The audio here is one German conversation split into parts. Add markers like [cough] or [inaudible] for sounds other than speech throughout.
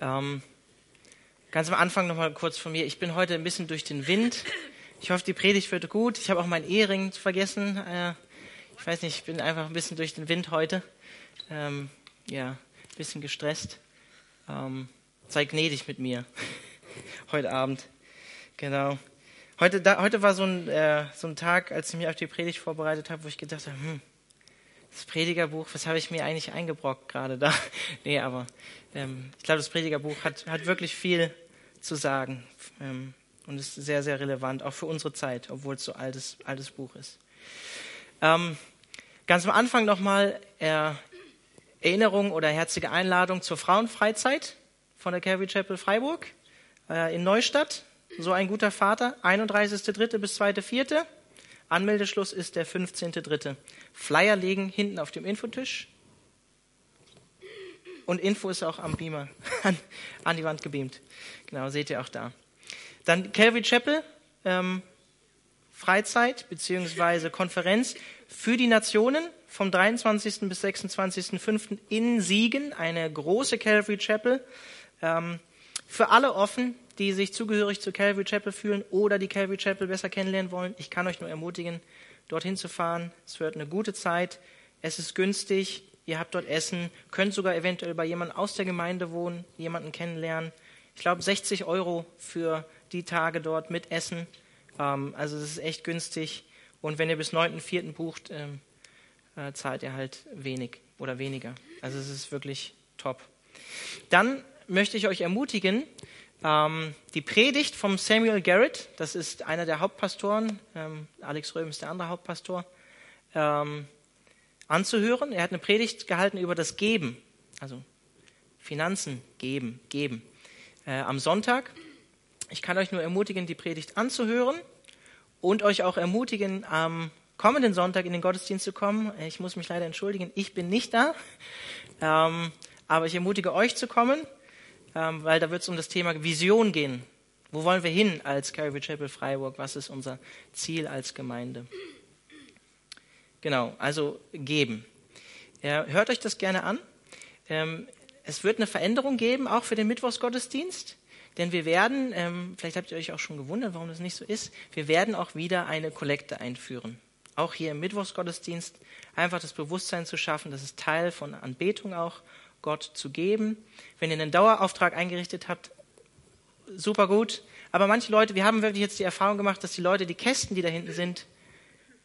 Ähm, ganz am Anfang nochmal kurz von mir. Ich bin heute ein bisschen durch den Wind. Ich hoffe, die Predigt wird gut. Ich habe auch meinen Ehering vergessen. Äh, ich weiß nicht, ich bin einfach ein bisschen durch den Wind heute. Ähm, ja, ein bisschen gestresst. Ähm, sei gnädig mit mir [laughs] heute Abend. Genau. Heute, da, heute war so ein, äh, so ein Tag, als ich mich auf die Predigt vorbereitet habe, wo ich gedacht habe, hm, das Predigerbuch, was habe ich mir eigentlich eingebrockt gerade da? [laughs] nee, aber ähm, ich glaube, das Predigerbuch hat, hat wirklich viel zu sagen ähm, und ist sehr, sehr relevant, auch für unsere Zeit, obwohl es so altes, altes Buch ist. Ähm, ganz am Anfang nochmal äh, Erinnerung oder herzliche Einladung zur Frauenfreizeit von der Calvary Chapel Freiburg äh, in Neustadt. So ein guter Vater, 31.3. bis 2.4. Anmeldeschluss ist der 15.3. Flyer legen hinten auf dem Infotisch. Und Info ist auch am Beamer [laughs] an, an die Wand gebeamt. Genau, seht ihr auch da. Dann Calvary Chapel, ähm, Freizeit bzw. Konferenz für die Nationen vom 23. bis 26.05. in Siegen, eine große Calvary Chapel. Ähm, für alle offen, die sich zugehörig zu Calvary Chapel fühlen oder die Calvary Chapel besser kennenlernen wollen. Ich kann euch nur ermutigen, dorthin zu fahren. Es wird eine gute Zeit. Es ist günstig. Ihr habt dort Essen, könnt sogar eventuell bei jemandem aus der Gemeinde wohnen, jemanden kennenlernen. Ich glaube 60 Euro für die Tage dort mit Essen. Ähm, also das ist echt günstig. Und wenn ihr bis 9.4. bucht, ähm, äh, zahlt ihr halt wenig oder weniger. Also es ist wirklich top. Dann möchte ich euch ermutigen, ähm, die Predigt vom Samuel Garrett, das ist einer der Hauptpastoren, ähm, Alex Röhm ist der andere Hauptpastor, ähm, anzuhören. Er hat eine Predigt gehalten über das Geben, also Finanzen geben, geben, äh, am Sonntag. Ich kann euch nur ermutigen, die Predigt anzuhören und euch auch ermutigen, am kommenden Sonntag in den Gottesdienst zu kommen. Ich muss mich leider entschuldigen, ich bin nicht da, ähm, aber ich ermutige euch zu kommen weil da wird es um das Thema Vision gehen. Wo wollen wir hin als Calvary Chapel Freiburg? Was ist unser Ziel als Gemeinde? Genau, also geben. Hört euch das gerne an. Ähm, es wird eine Veränderung geben, auch für den Mittwochsgottesdienst. Denn wir werden, ähm, vielleicht habt ihr euch auch schon gewundert, warum das nicht so ist, wir werden auch wieder eine Kollekte einführen. Auch hier im Mittwochsgottesdienst einfach das Bewusstsein zu schaffen, das ist Teil von Anbetung auch Gott zu geben. Wenn ihr einen Dauerauftrag eingerichtet habt, super gut. Aber manche Leute, wir haben wirklich jetzt die Erfahrung gemacht, dass die Leute die Kästen, die da hinten sind,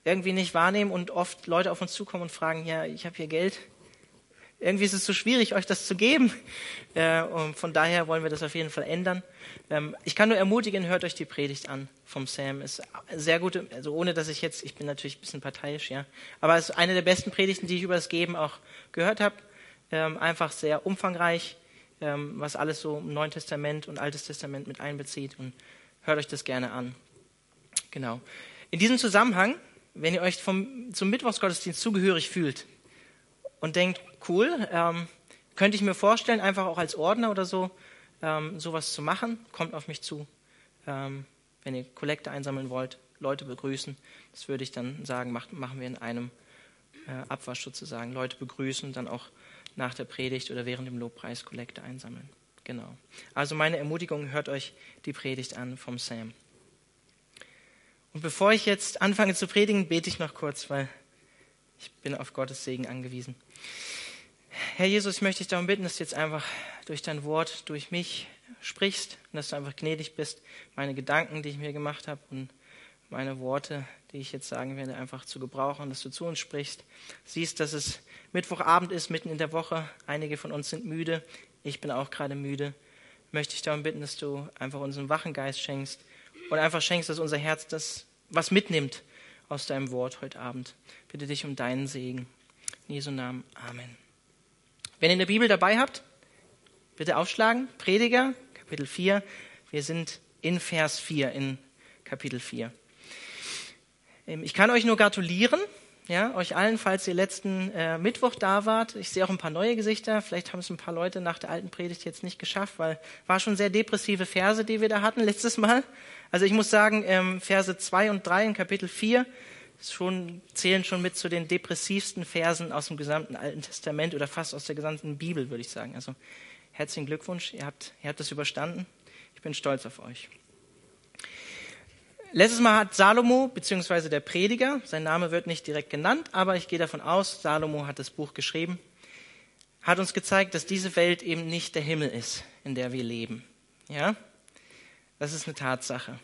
irgendwie nicht wahrnehmen und oft Leute auf uns zukommen und fragen, ja, ich habe hier Geld. Irgendwie ist es so schwierig, euch das zu geben. Äh, und von daher wollen wir das auf jeden Fall ändern. Ähm, ich kann nur ermutigen, hört euch die Predigt an vom Sam. Ist sehr gute, also ohne dass ich jetzt, ich bin natürlich ein bisschen parteiisch, ja, aber es ist eine der besten Predigten, die ich über das Geben auch gehört habe ähm, einfach sehr umfangreich, ähm, was alles so im Neuen Testament und Altes Testament mit einbezieht. Und hört euch das gerne an. Genau. In diesem Zusammenhang, wenn ihr euch vom, zum Mittwochsgottesdienst zugehörig fühlt und denkt, cool, ähm, könnte ich mir vorstellen, einfach auch als Ordner oder so, ähm, sowas zu machen, kommt auf mich zu. Ähm, wenn ihr Kollekte einsammeln wollt, Leute begrüßen, das würde ich dann sagen, macht, machen wir in einem äh, Abwasch sozusagen. Leute begrüßen, dann auch nach der Predigt oder während dem Lobpreis Kollekte einsammeln. Genau. Also meine Ermutigung, hört euch die Predigt an vom Sam. Und bevor ich jetzt anfange zu predigen, bete ich noch kurz, weil ich bin auf Gottes Segen angewiesen. Herr Jesus, ich möchte dich darum bitten, dass du jetzt einfach durch dein Wort, durch mich sprichst und dass du einfach gnädig bist, meine Gedanken, die ich mir gemacht habe und meine Worte, die ich jetzt sagen werde, einfach zu gebrauchen, dass du zu uns sprichst. Siehst, dass es Mittwochabend ist, mitten in der Woche. Einige von uns sind müde. Ich bin auch gerade müde. Möchte ich darum bitten, dass du einfach unseren wachen Geist schenkst und einfach schenkst, dass unser Herz das was mitnimmt aus deinem Wort heute Abend. Bitte dich um deinen Segen. In Jesu Namen. Amen. Wenn ihr eine Bibel dabei habt, bitte aufschlagen. Prediger, Kapitel 4. Wir sind in Vers 4, in Kapitel 4. Ähm, ich kann euch nur gratulieren, ja, euch allen, falls ihr letzten äh, Mittwoch da wart. Ich sehe auch ein paar neue Gesichter. Vielleicht haben es ein paar Leute nach der alten Predigt jetzt nicht geschafft, weil war schon sehr depressive Verse, die wir da hatten letztes Mal. Also ich muss sagen, ähm, Verse 2 und 3 in Kapitel 4 schon, zählen schon mit zu den depressivsten Versen aus dem gesamten Alten Testament oder fast aus der gesamten Bibel, würde ich sagen. Also Herzlichen Glückwunsch, ihr habt, ihr habt das überstanden. Ich bin stolz auf euch. Letztes Mal hat Salomo, beziehungsweise der Prediger, sein Name wird nicht direkt genannt, aber ich gehe davon aus, Salomo hat das Buch geschrieben, hat uns gezeigt, dass diese Welt eben nicht der Himmel ist, in der wir leben. Ja? Das ist eine Tatsache.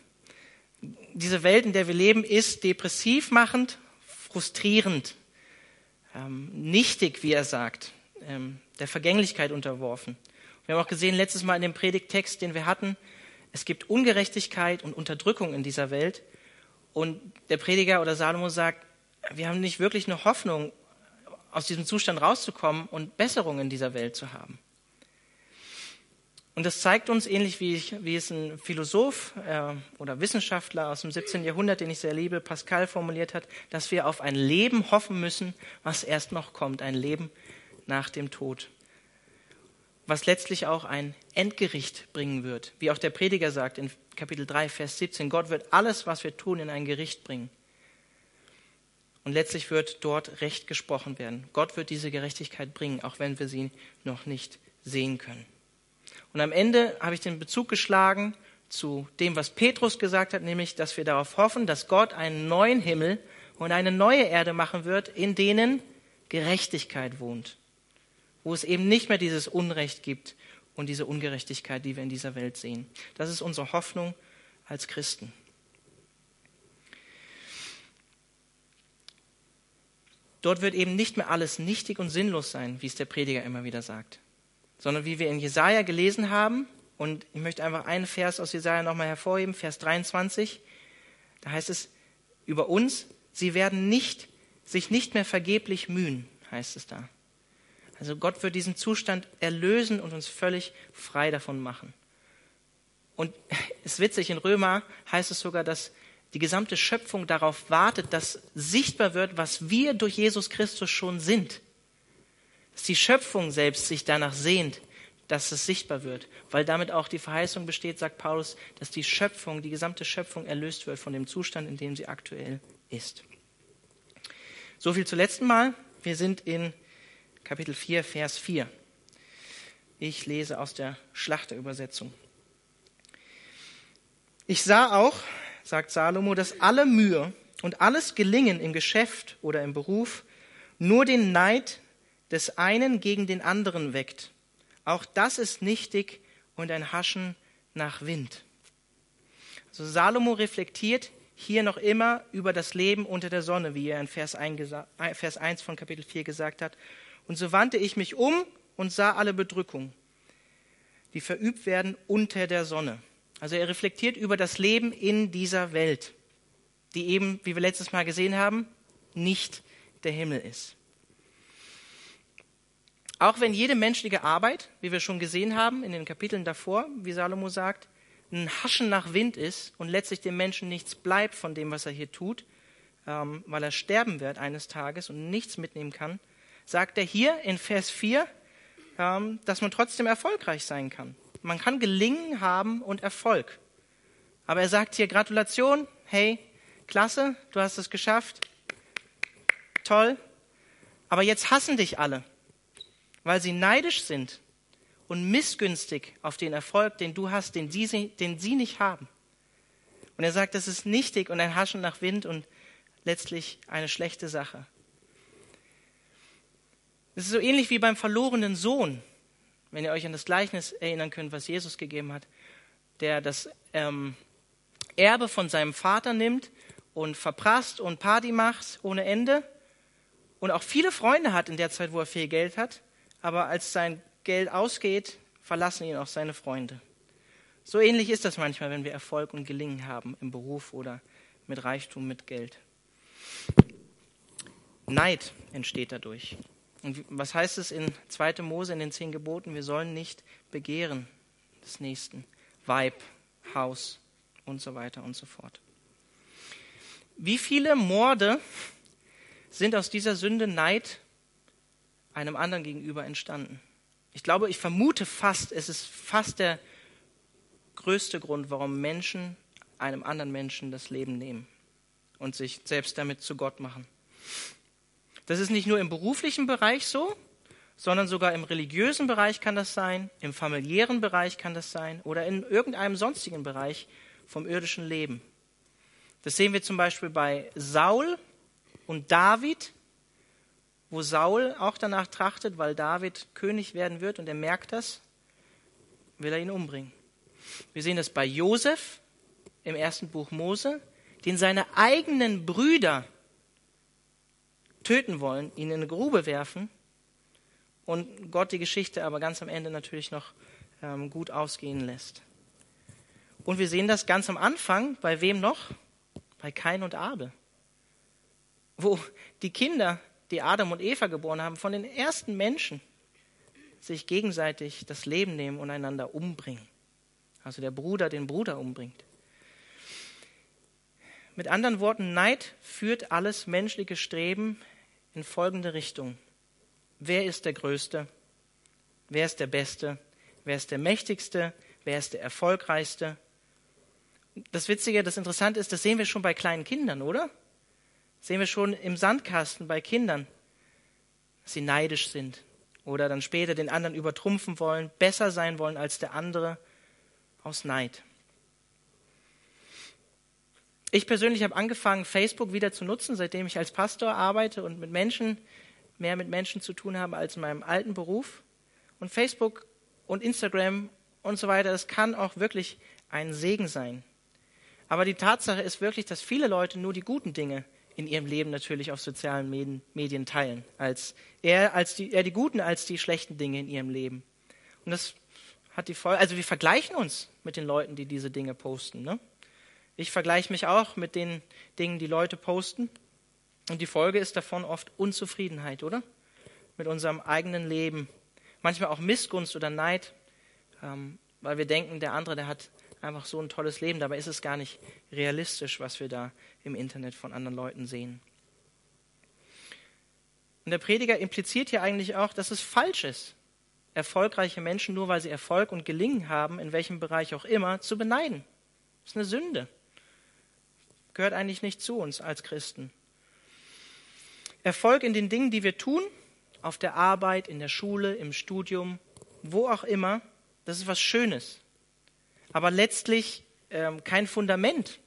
Diese Welt, in der wir leben, ist depressiv machend, frustrierend, ähm, nichtig, wie er sagt, ähm, der Vergänglichkeit unterworfen. Wir haben auch gesehen letztes Mal in dem Predigttext, den wir hatten, es gibt Ungerechtigkeit und Unterdrückung in dieser Welt. Und der Prediger oder Salomo sagt, wir haben nicht wirklich eine Hoffnung, aus diesem Zustand rauszukommen und Besserung in dieser Welt zu haben. Und das zeigt uns, ähnlich wie, ich, wie es ein Philosoph äh, oder Wissenschaftler aus dem 17. Jahrhundert, den ich sehr liebe, Pascal formuliert hat, dass wir auf ein Leben hoffen müssen, was erst noch kommt, ein Leben nach dem Tod. Was letztlich auch ein Endgericht bringen wird. Wie auch der Prediger sagt in Kapitel 3, Vers 17, Gott wird alles, was wir tun, in ein Gericht bringen. Und letztlich wird dort Recht gesprochen werden. Gott wird diese Gerechtigkeit bringen, auch wenn wir sie noch nicht sehen können. Und am Ende habe ich den Bezug geschlagen zu dem, was Petrus gesagt hat, nämlich, dass wir darauf hoffen, dass Gott einen neuen Himmel und eine neue Erde machen wird, in denen Gerechtigkeit wohnt. Wo es eben nicht mehr dieses Unrecht gibt und diese Ungerechtigkeit, die wir in dieser Welt sehen. Das ist unsere Hoffnung als Christen. Dort wird eben nicht mehr alles nichtig und sinnlos sein, wie es der Prediger immer wieder sagt sondern wie wir in Jesaja gelesen haben. Und ich möchte einfach einen Vers aus Jesaja nochmal hervorheben, Vers 23. Da heißt es über uns, sie werden nicht, sich nicht mehr vergeblich mühen, heißt es da. Also Gott wird diesen Zustand erlösen und uns völlig frei davon machen. Und [laughs] es ist witzig, in Römer heißt es sogar, dass die gesamte Schöpfung darauf wartet, dass sichtbar wird, was wir durch Jesus Christus schon sind dass die Schöpfung selbst sich danach sehnt, dass es sichtbar wird, weil damit auch die Verheißung besteht, sagt Paulus, dass die Schöpfung, die gesamte Schöpfung erlöst wird von dem Zustand, in dem sie aktuell ist. So viel zum letzten Mal. Wir sind in Kapitel 4, Vers 4. Ich lese aus der Schlachterübersetzung. Ich sah auch, sagt Salomo, dass alle Mühe und alles Gelingen im Geschäft oder im Beruf nur den Neid des einen gegen den anderen weckt. Auch das ist nichtig und ein Haschen nach Wind. Also Salomo reflektiert hier noch immer über das Leben unter der Sonne, wie er in Vers 1 von Kapitel 4 gesagt hat. Und so wandte ich mich um und sah alle Bedrückung, die verübt werden unter der Sonne. Also er reflektiert über das Leben in dieser Welt, die eben, wie wir letztes Mal gesehen haben, nicht der Himmel ist. Auch wenn jede menschliche Arbeit, wie wir schon gesehen haben in den Kapiteln davor, wie Salomo sagt, ein Haschen nach Wind ist und letztlich dem Menschen nichts bleibt von dem, was er hier tut, ähm, weil er sterben wird eines Tages und nichts mitnehmen kann, sagt er hier in Vers 4, ähm, dass man trotzdem erfolgreich sein kann. Man kann Gelingen haben und Erfolg. Aber er sagt hier Gratulation, hey, klasse, du hast es geschafft, toll, aber jetzt hassen dich alle weil sie neidisch sind und missgünstig auf den Erfolg, den du hast, den sie, den sie nicht haben. Und er sagt, das ist nichtig und ein Haschen nach Wind und letztlich eine schlechte Sache. Es ist so ähnlich wie beim verlorenen Sohn, wenn ihr euch an das Gleichnis erinnern könnt, was Jesus gegeben hat, der das ähm, Erbe von seinem Vater nimmt und verprasst und Party macht ohne Ende und auch viele Freunde hat in der Zeit, wo er viel Geld hat aber als sein Geld ausgeht, verlassen ihn auch seine Freunde. So ähnlich ist das manchmal, wenn wir Erfolg und Gelingen haben im Beruf oder mit Reichtum, mit Geld. Neid entsteht dadurch. Und was heißt es in 2. Mose in den zehn Geboten? Wir sollen nicht begehren des Nächsten. Weib, Haus und so weiter und so fort. Wie viele Morde sind aus dieser Sünde Neid einem anderen gegenüber entstanden. Ich glaube, ich vermute fast, es ist fast der größte Grund, warum Menschen einem anderen Menschen das Leben nehmen und sich selbst damit zu Gott machen. Das ist nicht nur im beruflichen Bereich so, sondern sogar im religiösen Bereich kann das sein, im familiären Bereich kann das sein oder in irgendeinem sonstigen Bereich vom irdischen Leben. Das sehen wir zum Beispiel bei Saul und David, wo Saul auch danach trachtet, weil David König werden wird und er merkt das, will er ihn umbringen. Wir sehen das bei Josef im ersten Buch Mose, den seine eigenen Brüder töten wollen, ihn in eine Grube werfen und Gott die Geschichte aber ganz am Ende natürlich noch ähm, gut ausgehen lässt. Und wir sehen das ganz am Anfang, bei wem noch? Bei Kain und Abel. Wo die Kinder, die Adam und Eva geboren haben, von den ersten Menschen sich gegenseitig das Leben nehmen und einander umbringen. Also der Bruder den Bruder umbringt. Mit anderen Worten, Neid führt alles menschliche Streben in folgende Richtung. Wer ist der Größte? Wer ist der Beste? Wer ist der Mächtigste? Wer ist der Erfolgreichste? Das Witzige, das Interessante ist, das sehen wir schon bei kleinen Kindern, oder? Das sehen wir schon im Sandkasten bei Kindern, dass sie neidisch sind oder dann später den anderen übertrumpfen wollen, besser sein wollen als der andere aus Neid. Ich persönlich habe angefangen, Facebook wieder zu nutzen, seitdem ich als Pastor arbeite und mit Menschen, mehr mit Menschen zu tun habe als in meinem alten Beruf. Und Facebook und Instagram und so weiter, das kann auch wirklich ein Segen sein. Aber die Tatsache ist wirklich, dass viele Leute nur die guten Dinge in ihrem Leben natürlich auf sozialen Medien teilen. Als eher, als die, eher die guten als die schlechten Dinge in ihrem Leben. Und das hat die Folge, also wir vergleichen uns mit den Leuten, die diese Dinge posten. Ne? Ich vergleiche mich auch mit den Dingen, die Leute posten. Und die Folge ist davon oft Unzufriedenheit, oder? Mit unserem eigenen Leben. Manchmal auch Missgunst oder Neid, ähm, weil wir denken, der andere, der hat einfach so ein tolles Leben. Dabei ist es gar nicht realistisch, was wir da im Internet von anderen Leuten sehen. Und der Prediger impliziert hier eigentlich auch, dass es falsch ist, erfolgreiche Menschen, nur weil sie Erfolg und Gelingen haben, in welchem Bereich auch immer, zu beneiden. Das ist eine Sünde. Gehört eigentlich nicht zu uns als Christen. Erfolg in den Dingen, die wir tun, auf der Arbeit, in der Schule, im Studium, wo auch immer, das ist was Schönes aber letztlich ähm, kein Fundament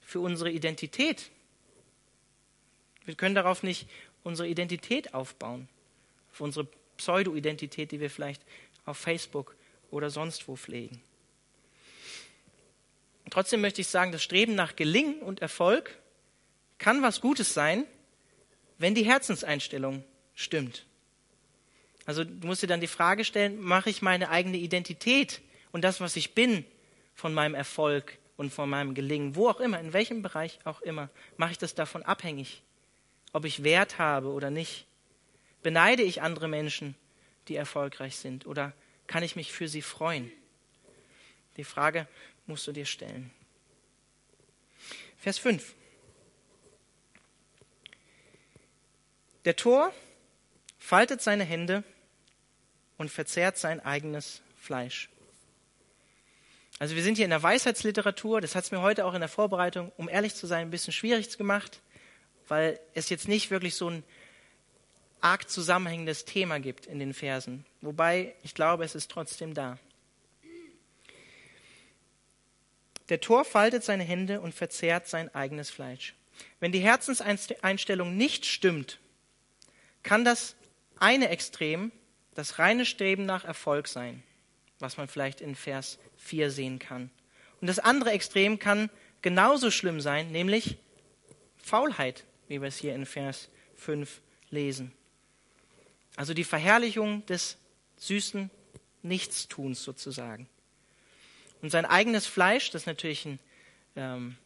für unsere Identität. Wir können darauf nicht unsere Identität aufbauen, für unsere Pseudo-Identität, die wir vielleicht auf Facebook oder sonst wo pflegen. Trotzdem möchte ich sagen, das Streben nach Gelingen und Erfolg kann was Gutes sein, wenn die Herzenseinstellung stimmt. Also du musst dir dann die Frage stellen, mache ich meine eigene Identität und das, was ich bin, von meinem Erfolg und von meinem Gelingen, wo auch immer, in welchem Bereich auch immer, mache ich das davon abhängig, ob ich Wert habe oder nicht. Beneide ich andere Menschen, die erfolgreich sind, oder kann ich mich für sie freuen? Die Frage musst du dir stellen. Vers 5. Der Tor faltet seine Hände und verzehrt sein eigenes Fleisch. Also wir sind hier in der Weisheitsliteratur, das hat es mir heute auch in der Vorbereitung, um ehrlich zu sein, ein bisschen schwierig gemacht, weil es jetzt nicht wirklich so ein arg zusammenhängendes Thema gibt in den Versen. Wobei ich glaube, es ist trotzdem da. Der Tor faltet seine Hände und verzehrt sein eigenes Fleisch. Wenn die Herzenseinstellung nicht stimmt, kann das eine Extrem das reine Streben nach Erfolg sein, was man vielleicht in Vers 4 sehen kann. Und das andere Extrem kann genauso schlimm sein, nämlich Faulheit, wie wir es hier in Vers 5 lesen. Also die Verherrlichung des süßen Nichtstuns sozusagen. Und sein eigenes Fleisch, das ist natürlich ein, ähm,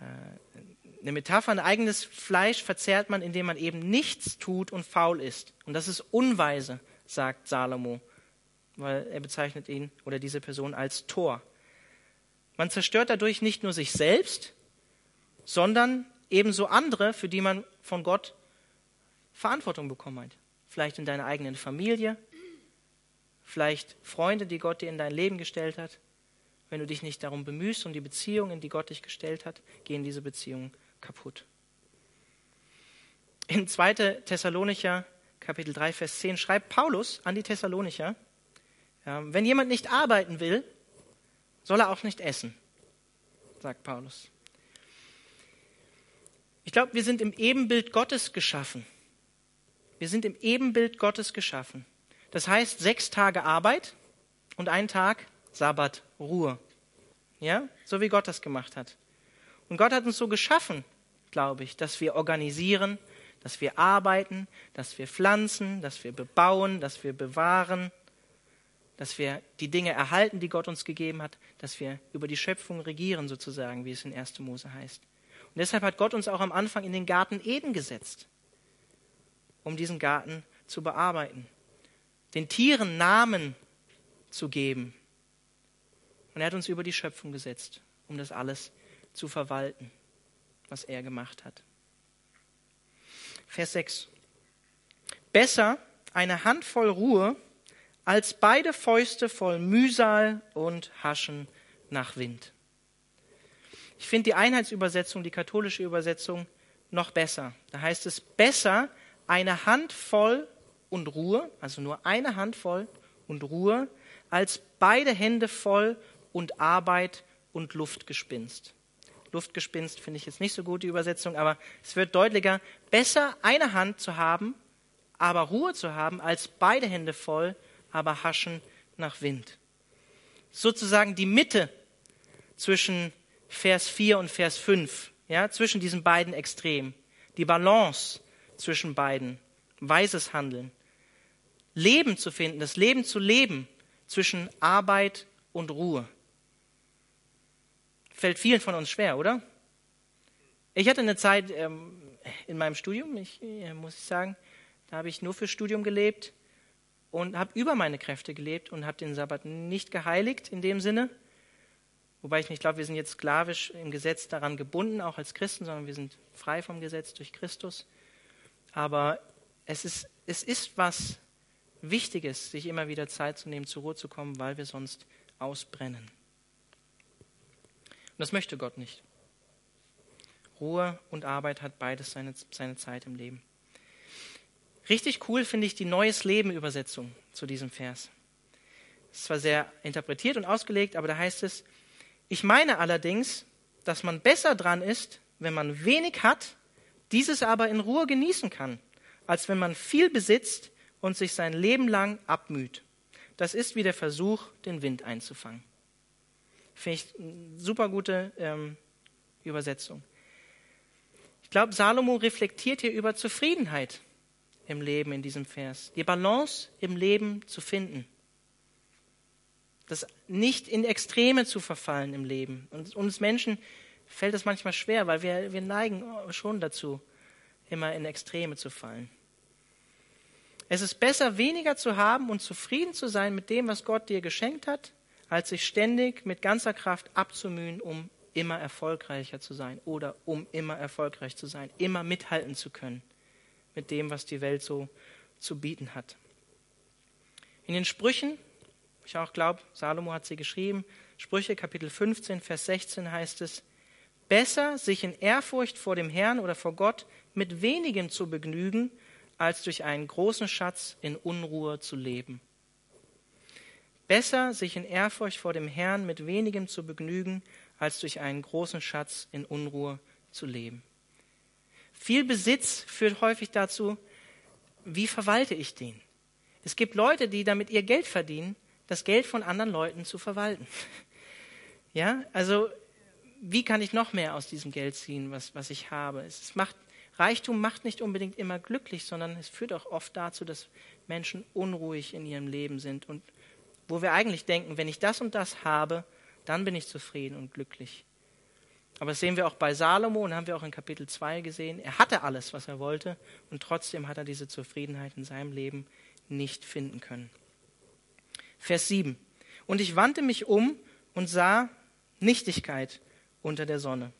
äh, eine Metapher, ein eigenes Fleisch verzehrt man, indem man eben nichts tut und faul ist. Und das ist unweise, sagt Salomo weil er bezeichnet ihn oder diese Person als Tor. Man zerstört dadurch nicht nur sich selbst, sondern ebenso andere, für die man von Gott Verantwortung bekommen hat. Vielleicht in deiner eigenen Familie, vielleicht Freunde, die Gott dir in dein Leben gestellt hat. Wenn du dich nicht darum bemühst um die Beziehungen, die Gott dich gestellt hat, gehen diese Beziehungen kaputt. In 2. Thessalonicher Kapitel 3, Vers 10, schreibt Paulus an die Thessalonicher, wenn jemand nicht arbeiten will, soll er auch nicht essen, sagt Paulus. Ich glaube, wir sind im Ebenbild Gottes geschaffen. Wir sind im Ebenbild Gottes geschaffen. Das heißt, sechs Tage Arbeit und ein Tag Sabbat, Ruhe. Ja, so wie Gott das gemacht hat. Und Gott hat uns so geschaffen, glaube ich, dass wir organisieren, dass wir arbeiten, dass wir pflanzen, dass wir bebauen, dass wir bewahren, dass wir die Dinge erhalten, die Gott uns gegeben hat, dass wir über die Schöpfung regieren, sozusagen, wie es in 1. Mose heißt. Und deshalb hat Gott uns auch am Anfang in den Garten Eden gesetzt, um diesen Garten zu bearbeiten, den Tieren Namen zu geben. Und er hat uns über die Schöpfung gesetzt, um das alles zu verwalten, was er gemacht hat. Vers 6. Besser eine Handvoll Ruhe als beide Fäuste voll Mühsal und Haschen nach Wind. Ich finde die Einheitsübersetzung, die katholische Übersetzung, noch besser. Da heißt es besser eine Handvoll und Ruhe, also nur eine Handvoll und Ruhe, als beide Hände voll und Arbeit und Luftgespinst. Luftgespinst finde ich jetzt nicht so gut, die Übersetzung, aber es wird deutlicher, besser eine Hand zu haben, aber Ruhe zu haben, als beide Hände voll, aber Haschen nach Wind. Sozusagen die Mitte zwischen Vers 4 und Vers 5, ja, zwischen diesen beiden Extremen. Die Balance zwischen beiden. Weises Handeln. Leben zu finden, das Leben zu leben zwischen Arbeit und Ruhe. Fällt vielen von uns schwer, oder? Ich hatte eine Zeit ähm, in meinem Studium, ich, äh, muss ich sagen, da habe ich nur für Studium gelebt und habe über meine Kräfte gelebt und habe den Sabbat nicht geheiligt in dem Sinne, Wobei ich nicht glaube, wir sind jetzt sklavisch im Gesetz daran gebunden, auch als Christen, sondern wir sind frei vom Gesetz durch Christus. Aber es ist, es ist was Wichtiges, sich immer wieder Zeit zu nehmen, zur Ruhe zu kommen, weil wir sonst ausbrennen. Und das möchte Gott nicht. Ruhe und Arbeit hat beides seine, seine Zeit im Leben. Richtig cool finde ich die Neues Leben Übersetzung zu diesem Vers. Es ist zwar sehr interpretiert und ausgelegt, aber da heißt es, ich meine allerdings, dass man besser dran ist, wenn man wenig hat, dieses aber in Ruhe genießen kann, als wenn man viel besitzt und sich sein Leben lang abmüht. Das ist wie der Versuch, den Wind einzufangen. Finde ich eine super gute ähm, Übersetzung. Ich glaube, Salomo reflektiert hier über Zufriedenheit im Leben in diesem Vers. Die Balance im Leben zu finden das nicht in Extreme zu verfallen im Leben. Und uns Menschen fällt das manchmal schwer, weil wir, wir neigen schon dazu, immer in Extreme zu fallen. Es ist besser, weniger zu haben und zufrieden zu sein mit dem, was Gott dir geschenkt hat, als sich ständig mit ganzer Kraft abzumühen, um immer erfolgreicher zu sein oder um immer erfolgreich zu sein, immer mithalten zu können mit dem, was die Welt so zu bieten hat. In den Sprüchen ich auch glaube, Salomo hat sie geschrieben. Sprüche Kapitel 15, Vers 16 heißt es, besser sich in Ehrfurcht vor dem Herrn oder vor Gott mit wenigem zu begnügen, als durch einen großen Schatz in Unruhe zu leben. Besser sich in Ehrfurcht vor dem Herrn mit wenigem zu begnügen, als durch einen großen Schatz in Unruhe zu leben. Viel Besitz führt häufig dazu, wie verwalte ich den? Es gibt Leute, die damit ihr Geld verdienen, das Geld von anderen Leuten zu verwalten. [laughs] Ja, also wie kann ich noch mehr aus diesem Geld ziehen, was, was ich habe? Es macht, Reichtum macht nicht unbedingt immer glücklich, sondern es führt auch oft dazu, dass Menschen unruhig in ihrem Leben sind und wo wir eigentlich denken, wenn ich das und das habe, dann bin ich zufrieden und glücklich. Aber das sehen wir auch bei Salomo und haben wir auch in Kapitel 2 gesehen. Er hatte alles, was er wollte und trotzdem hat er diese Zufriedenheit in seinem Leben nicht finden können. Vers 7. Und ich wandte mich um und sah Nichtigkeit unter der Sonne.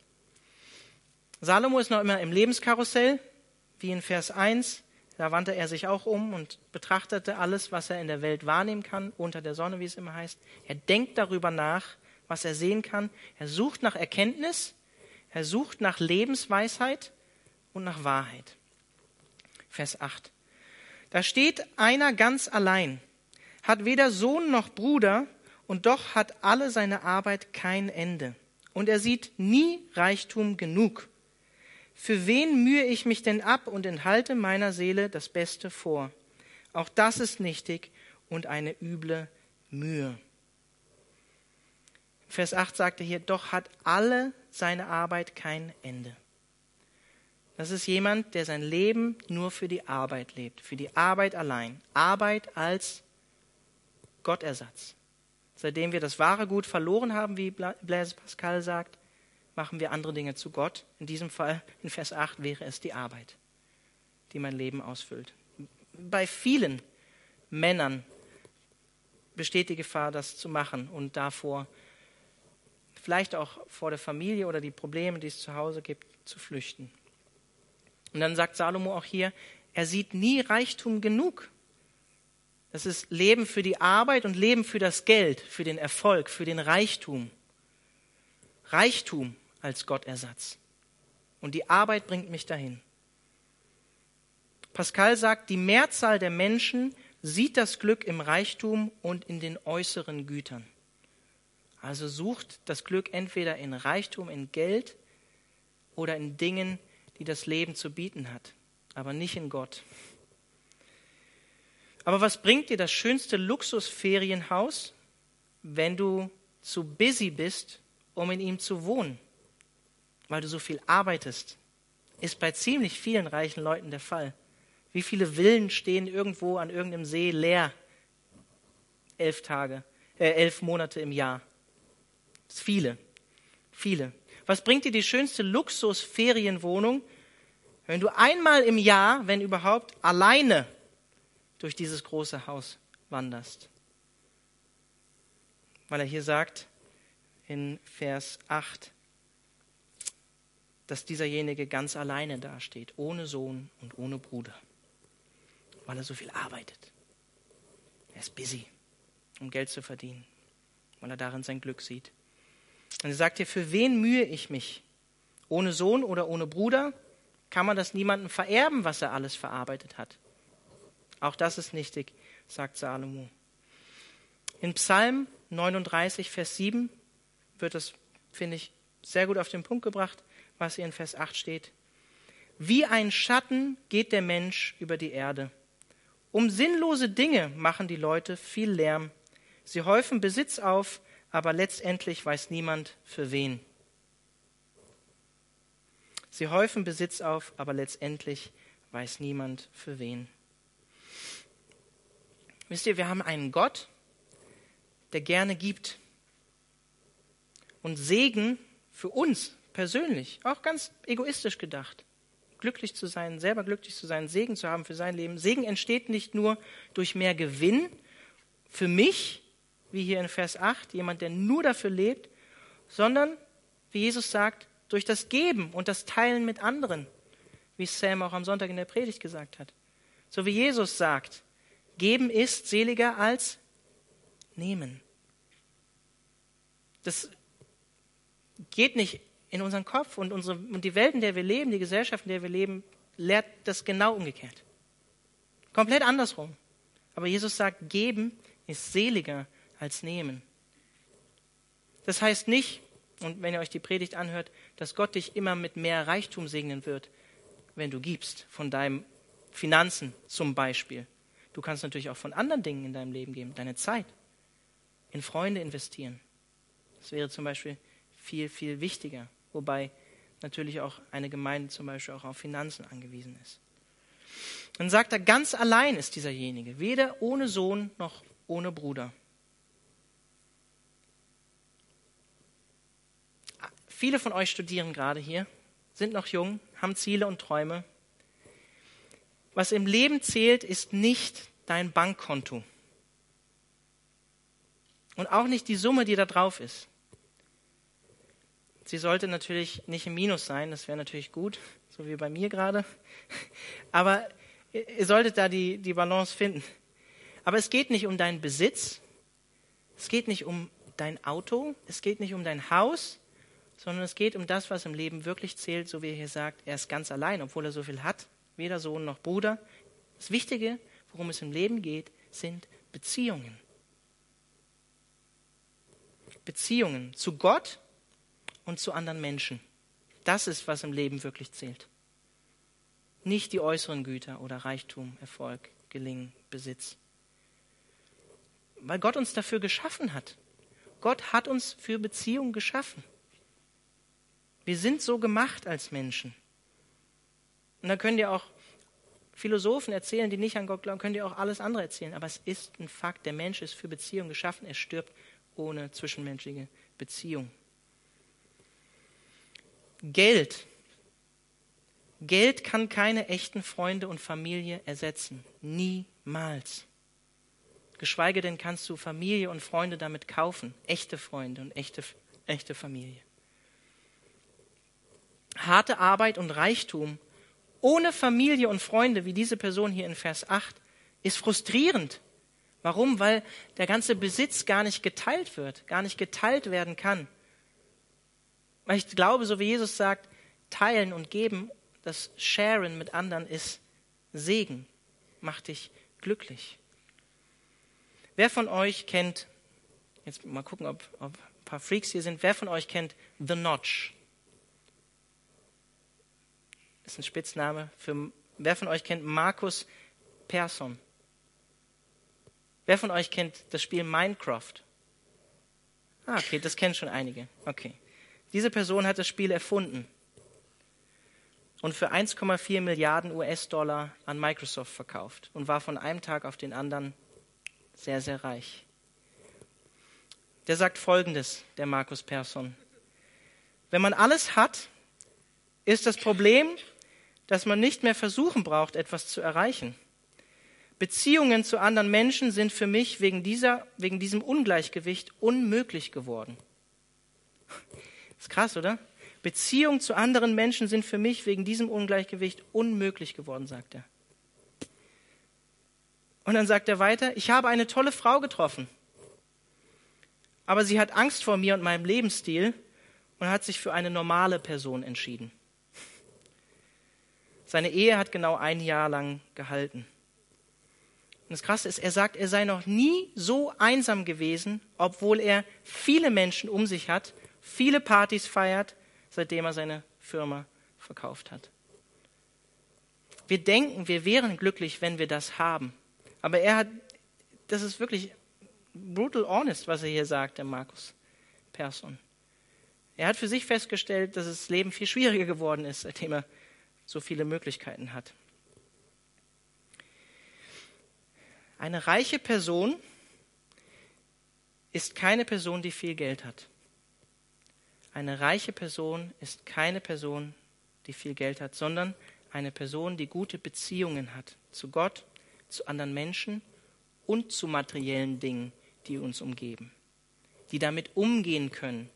Salomo ist noch immer im Lebenskarussell, wie in Vers 1. Da wandte er sich auch um und betrachtete alles, was er in der Welt wahrnehmen kann, unter der Sonne, wie es immer heißt. Er denkt darüber nach, was er sehen kann. Er sucht nach Erkenntnis. Er sucht nach Lebensweisheit und nach Wahrheit. Vers 8. Da steht einer ganz allein, hat weder Sohn noch Bruder, und doch hat alle seine Arbeit kein Ende. Und er sieht nie Reichtum genug. Für wen mühe ich mich denn ab und enthalte meiner Seele das Beste vor? Auch das ist nichtig und eine üble Mühe. Vers 8 sagte hier, doch hat alle seine Arbeit kein Ende. Das ist jemand, der sein Leben nur für die Arbeit lebt, für die Arbeit allein. Arbeit als Gottersatz. Seitdem wir das wahre Gut verloren haben, wie Blaise Pascal sagt, machen wir andere Dinge zu Gott. In diesem Fall, in Vers 8, wäre es die Arbeit, die mein Leben ausfüllt. Bei vielen Männern besteht die Gefahr, das zu machen und davor, vielleicht auch vor der Familie oder die Probleme, die es zu Hause gibt, zu flüchten. Und dann sagt Salomo auch hier, er sieht nie Reichtum genug. Das ist Leben für die Arbeit und Leben für das Geld, für den Erfolg, für den Reichtum. Reichtum als Gottersatz. Und die Arbeit bringt mich dahin. Pascal sagt, die Mehrzahl der Menschen sieht das Glück im Reichtum und in den äußeren Gütern. Also sucht das Glück entweder in Reichtum, in Geld oder in Dingen, die das Leben zu bieten hat, aber nicht in Gott. Aber was bringt dir das schönste Luxusferienhaus, wenn du zu busy bist, um in ihm zu wohnen? Weil du so viel arbeitest. Ist bei ziemlich vielen reichen Leuten der Fall. Wie viele Villen stehen irgendwo an irgendeinem See leer? Elf Tage, äh, elf Monate im Jahr. Das ist viele, viele. Was bringt dir die schönste Luxusferienwohnung, wenn du einmal im Jahr, wenn überhaupt, alleine durch dieses große Haus wanderst? Weil er hier sagt in Vers 8, dass dieserjenige ganz alleine dasteht, ohne Sohn und ohne Bruder, weil er so viel arbeitet. Er ist busy, um Geld zu verdienen, weil er darin sein Glück sieht. Und er sagt hier, für wen mühe ich mich? Ohne Sohn oder ohne Bruder kann man das niemandem vererben, was er alles verarbeitet hat. Auch das ist nichtig, sagt Salomo. In Psalm 39, Vers 7 wird das, finde ich, sehr gut auf den Punkt gebracht, was hier in Vers 8 steht. Wie ein Schatten geht der Mensch über die Erde. Um sinnlose Dinge machen die Leute viel Lärm. Sie häufen Besitz auf, aber letztendlich weiß niemand für wen. Sie häufen Besitz auf, aber letztendlich weiß niemand für wen. Wisst ihr, wir haben einen Gott, der gerne gibt. Und Segen für uns persönlich, auch ganz egoistisch gedacht, glücklich zu sein, selber glücklich zu sein, Segen zu haben für sein Leben. Segen entsteht nicht nur durch mehr Gewinn für mich, wie hier in Vers 8, jemand, der nur dafür lebt, sondern, wie Jesus sagt, durch das Geben und das Teilen mit anderen, wie Sam auch am Sonntag in der Predigt gesagt hat. So wie Jesus sagt, geben ist seliger als nehmen. Das geht nicht in unseren Kopf und, unsere, und die Welt, in der wir leben, die Gesellschaft, in der wir leben, lehrt das genau umgekehrt. Komplett andersrum. Aber Jesus sagt, geben ist seliger als nehmen. Das heißt nicht, und wenn ihr euch die Predigt anhört, dass Gott dich immer mit mehr Reichtum segnen wird, wenn du gibst, von deinen Finanzen zum Beispiel. Du kannst natürlich auch von anderen Dingen in deinem Leben geben, deine Zeit, in Freunde investieren. Das wäre zum Beispiel viel, viel wichtiger, wobei natürlich auch eine Gemeinde zum Beispiel auch auf Finanzen angewiesen ist. Dann sagt er, ganz allein ist dieserjenige, weder ohne Sohn noch ohne Bruder. Viele von euch studieren gerade hier, sind noch jung, haben Ziele und Träume. Was im Leben zählt, ist nicht dein Bankkonto. Und auch nicht die Summe, die da drauf ist. Sie sollte natürlich nicht im Minus sein, das wäre natürlich gut, so wie bei mir gerade. Aber ihr solltet da die, die Balance finden. Aber es geht nicht um deinen Besitz, es geht nicht um dein Auto, es geht nicht um dein Haus, sondern es geht um das, was im Leben wirklich zählt, so wie er hier sagt, er ist ganz allein, obwohl er so viel hat, weder Sohn noch Bruder. Das Wichtige, worum es im Leben geht, sind Beziehungen. Beziehungen zu Gott und zu anderen Menschen. Das ist, was im Leben wirklich zählt. Nicht die äußeren Güter oder Reichtum, Erfolg, Gelingen, Besitz. Weil Gott uns dafür geschaffen hat. Gott hat uns für Beziehungen geschaffen. Wir sind so gemacht als Menschen. Und da können dir auch Philosophen erzählen, die nicht an Gott glauben, können dir auch alles andere erzählen. Aber es ist ein Fakt, der Mensch ist für Beziehungen geschaffen. Er stirbt ohne zwischenmenschliche Beziehung. Geld. Geld kann keine echten Freunde und Familie ersetzen. Niemals. Geschweige denn kannst du Familie und Freunde damit kaufen. Echte Freunde und echte, echte Familie. Harte Arbeit und Reichtum ohne Familie und Freunde, wie diese Person hier in Vers 8, ist frustrierend. Warum? Weil der ganze Besitz gar nicht geteilt wird, gar nicht geteilt werden kann. Weil ich glaube, so wie Jesus sagt, teilen und geben, das Sharen mit anderen ist Segen, macht dich glücklich. Wer von euch kennt, jetzt mal gucken, ob, ob ein paar Freaks hier sind, wer von euch kennt The Notch? Das ist ein Spitzname für, wer von euch kennt Markus Persson? Wer von euch kennt das Spiel Minecraft? Ah, okay, das kennen schon einige. Okay. Diese Person hat das Spiel erfunden und für 1,4 Milliarden US-Dollar an Microsoft verkauft und war von einem Tag auf den anderen sehr, sehr reich. Der sagt Folgendes, der Markus Persson. Wenn man alles hat, ist das Problem, dass man nicht mehr versuchen braucht, etwas zu erreichen. Beziehungen zu anderen Menschen sind für mich wegen, dieser, wegen diesem Ungleichgewicht unmöglich geworden. Ist krass, oder? Beziehungen zu anderen Menschen sind für mich wegen diesem Ungleichgewicht unmöglich geworden, sagt er. Und dann sagt er weiter, ich habe eine tolle Frau getroffen, aber sie hat Angst vor mir und meinem Lebensstil und hat sich für eine normale Person entschieden. Seine Ehe hat genau ein Jahr lang gehalten. Und das Krasse ist, er sagt, er sei noch nie so einsam gewesen, obwohl er viele Menschen um sich hat, viele Partys feiert, seitdem er seine Firma verkauft hat. Wir denken, wir wären glücklich, wenn wir das haben. Aber er hat, das ist wirklich brutal honest, was er hier sagt, der Markus Persson. Er hat für sich festgestellt, dass das Leben viel schwieriger geworden ist, seitdem er so viele Möglichkeiten hat. Eine reiche Person ist keine Person, die viel Geld hat. Eine reiche Person ist keine Person, die viel Geld hat, sondern eine Person, die gute Beziehungen hat zu Gott zu anderen Menschen und zu materiellen Dingen, die uns umgeben, die damit umgehen können,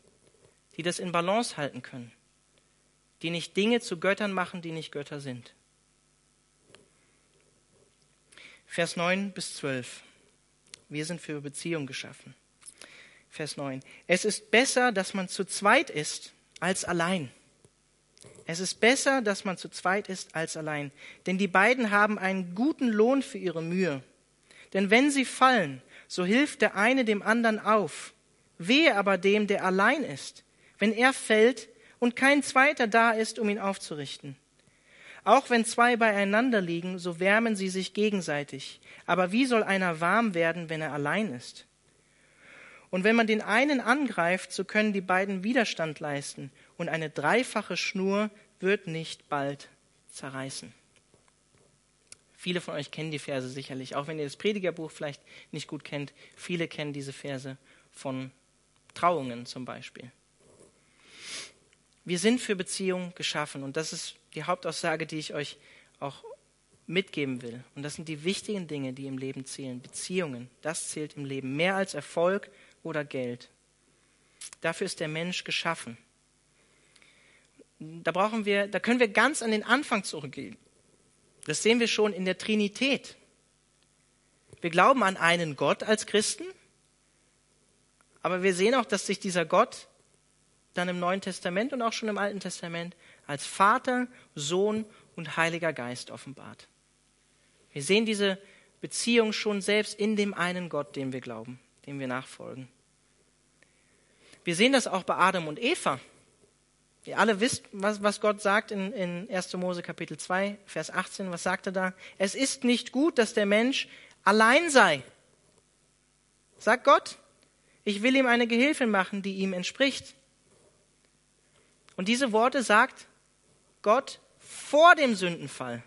die das in Balance halten können, die nicht Dinge zu Göttern machen, die nicht Götter sind. Vers 9 bis 12. Wir sind für Beziehung geschaffen. Vers 9. Es ist besser, dass man zu zweit ist, als allein. Es ist besser, dass man zu zweit ist als allein, denn die beiden haben einen guten Lohn für ihre Mühe. Denn wenn sie fallen, so hilft der eine dem anderen auf. Wehe aber dem, der allein ist, wenn er fällt und kein zweiter da ist, um ihn aufzurichten. Auch wenn zwei beieinander liegen, so wärmen sie sich gegenseitig. Aber wie soll einer warm werden, wenn er allein ist? Und wenn man den einen angreift, so können die beiden Widerstand leisten und eine dreifache Schnur wird nicht bald zerreißen. Viele von euch kennen die Verse sicherlich, auch wenn ihr das Predigerbuch vielleicht nicht gut kennt. Viele kennen diese Verse von Trauungen zum Beispiel. Wir sind für Beziehungen geschaffen und das ist die Hauptaussage, die ich euch auch mitgeben will. Und das sind die wichtigen Dinge, die im Leben zählen. Beziehungen, das zählt im Leben mehr als Erfolg oder Geld. Dafür ist der Mensch geschaffen da brauchen wir, da können wir ganz an den Anfang zurückgehen. Das sehen wir schon in der Trinität. Wir glauben an einen Gott als Christen, aber wir sehen auch, dass sich dieser Gott dann im Neuen Testament und auch schon im Alten Testament als Vater, Sohn und Heiliger Geist offenbart. Wir sehen diese Beziehung schon selbst in dem einen Gott, dem wir glauben, dem wir nachfolgen. Wir sehen das auch bei Adam und Eva. Ihr alle wisst, was, was Gott sagt in, in 1. Mose Kapitel 2, Vers 18. Was sagt er da? Es ist nicht gut, dass der Mensch allein sei. Sagt Gott, ich will ihm eine Gehilfin machen, die ihm entspricht. Und diese Worte sagt Gott vor dem Sündenfall,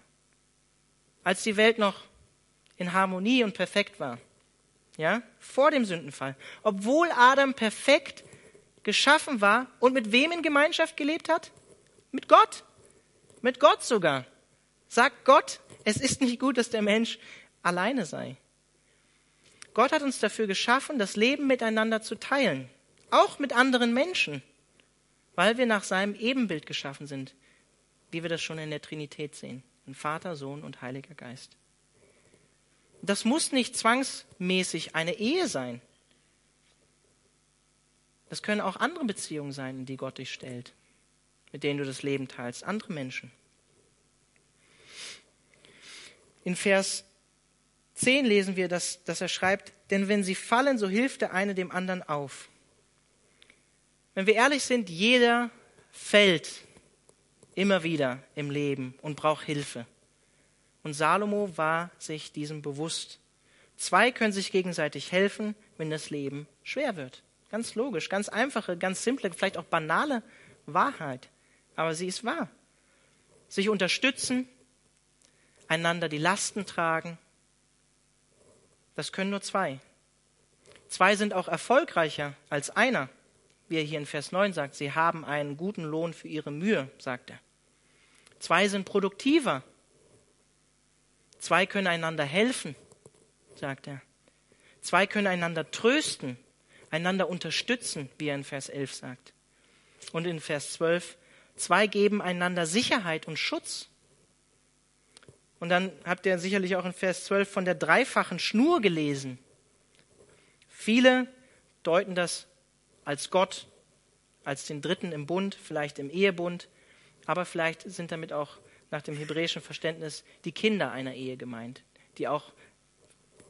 als die Welt noch in Harmonie und perfekt war. Ja, vor dem Sündenfall. Obwohl Adam perfekt geschaffen war und mit wem in Gemeinschaft gelebt hat? Mit Gott. Mit Gott sogar. Sagt Gott, es ist nicht gut, dass der Mensch alleine sei. Gott hat uns dafür geschaffen, das Leben miteinander zu teilen. Auch mit anderen Menschen. Weil wir nach seinem Ebenbild geschaffen sind. Wie wir das schon in der Trinität sehen. In Vater, Sohn und Heiliger Geist. Das muss nicht zwangsmäßig eine Ehe sein. Das können auch andere Beziehungen sein, in die Gott dich stellt, mit denen du das Leben teilst, andere Menschen. In Vers 10 lesen wir, dass, dass er schreibt, denn wenn sie fallen, so hilft der eine dem anderen auf. Wenn wir ehrlich sind, jeder fällt immer wieder im Leben und braucht Hilfe. Und Salomo war sich diesem bewusst. Zwei können sich gegenseitig helfen, wenn das Leben schwer wird. Ganz logisch, ganz einfache, ganz simple, vielleicht auch banale Wahrheit. Aber sie ist wahr. Sich unterstützen, einander die Lasten tragen, das können nur zwei. Zwei sind auch erfolgreicher als einer, wie er hier in Vers 9 sagt. Sie haben einen guten Lohn für ihre Mühe, sagt er. Zwei sind produktiver. Zwei können einander helfen, sagt er. Zwei können einander trösten einander unterstützen, wie er in Vers 11 sagt. Und in Vers 12, zwei geben einander Sicherheit und Schutz. Und dann habt ihr sicherlich auch in Vers 12 von der dreifachen Schnur gelesen. Viele deuten das als Gott, als den Dritten im Bund, vielleicht im Ehebund, aber vielleicht sind damit auch nach dem hebräischen Verständnis die Kinder einer Ehe gemeint, die auch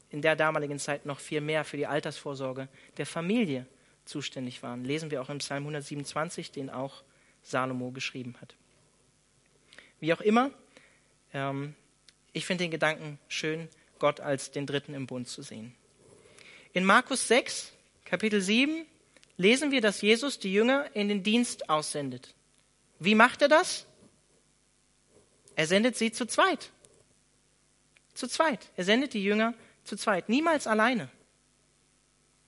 in der damaligen Zeit noch viel mehr für die Altersvorsorge der Familie zuständig waren. Lesen wir auch im Psalm 127, den auch Salomo geschrieben hat. Wie auch immer, ähm, ich finde den Gedanken schön, Gott als den Dritten im Bund zu sehen. In Markus 6, Kapitel 7, lesen wir, dass Jesus die Jünger in den Dienst aussendet. Wie macht er das? Er sendet sie zu zweit. Zu zweit. Er sendet die Jünger zu zweit, niemals alleine.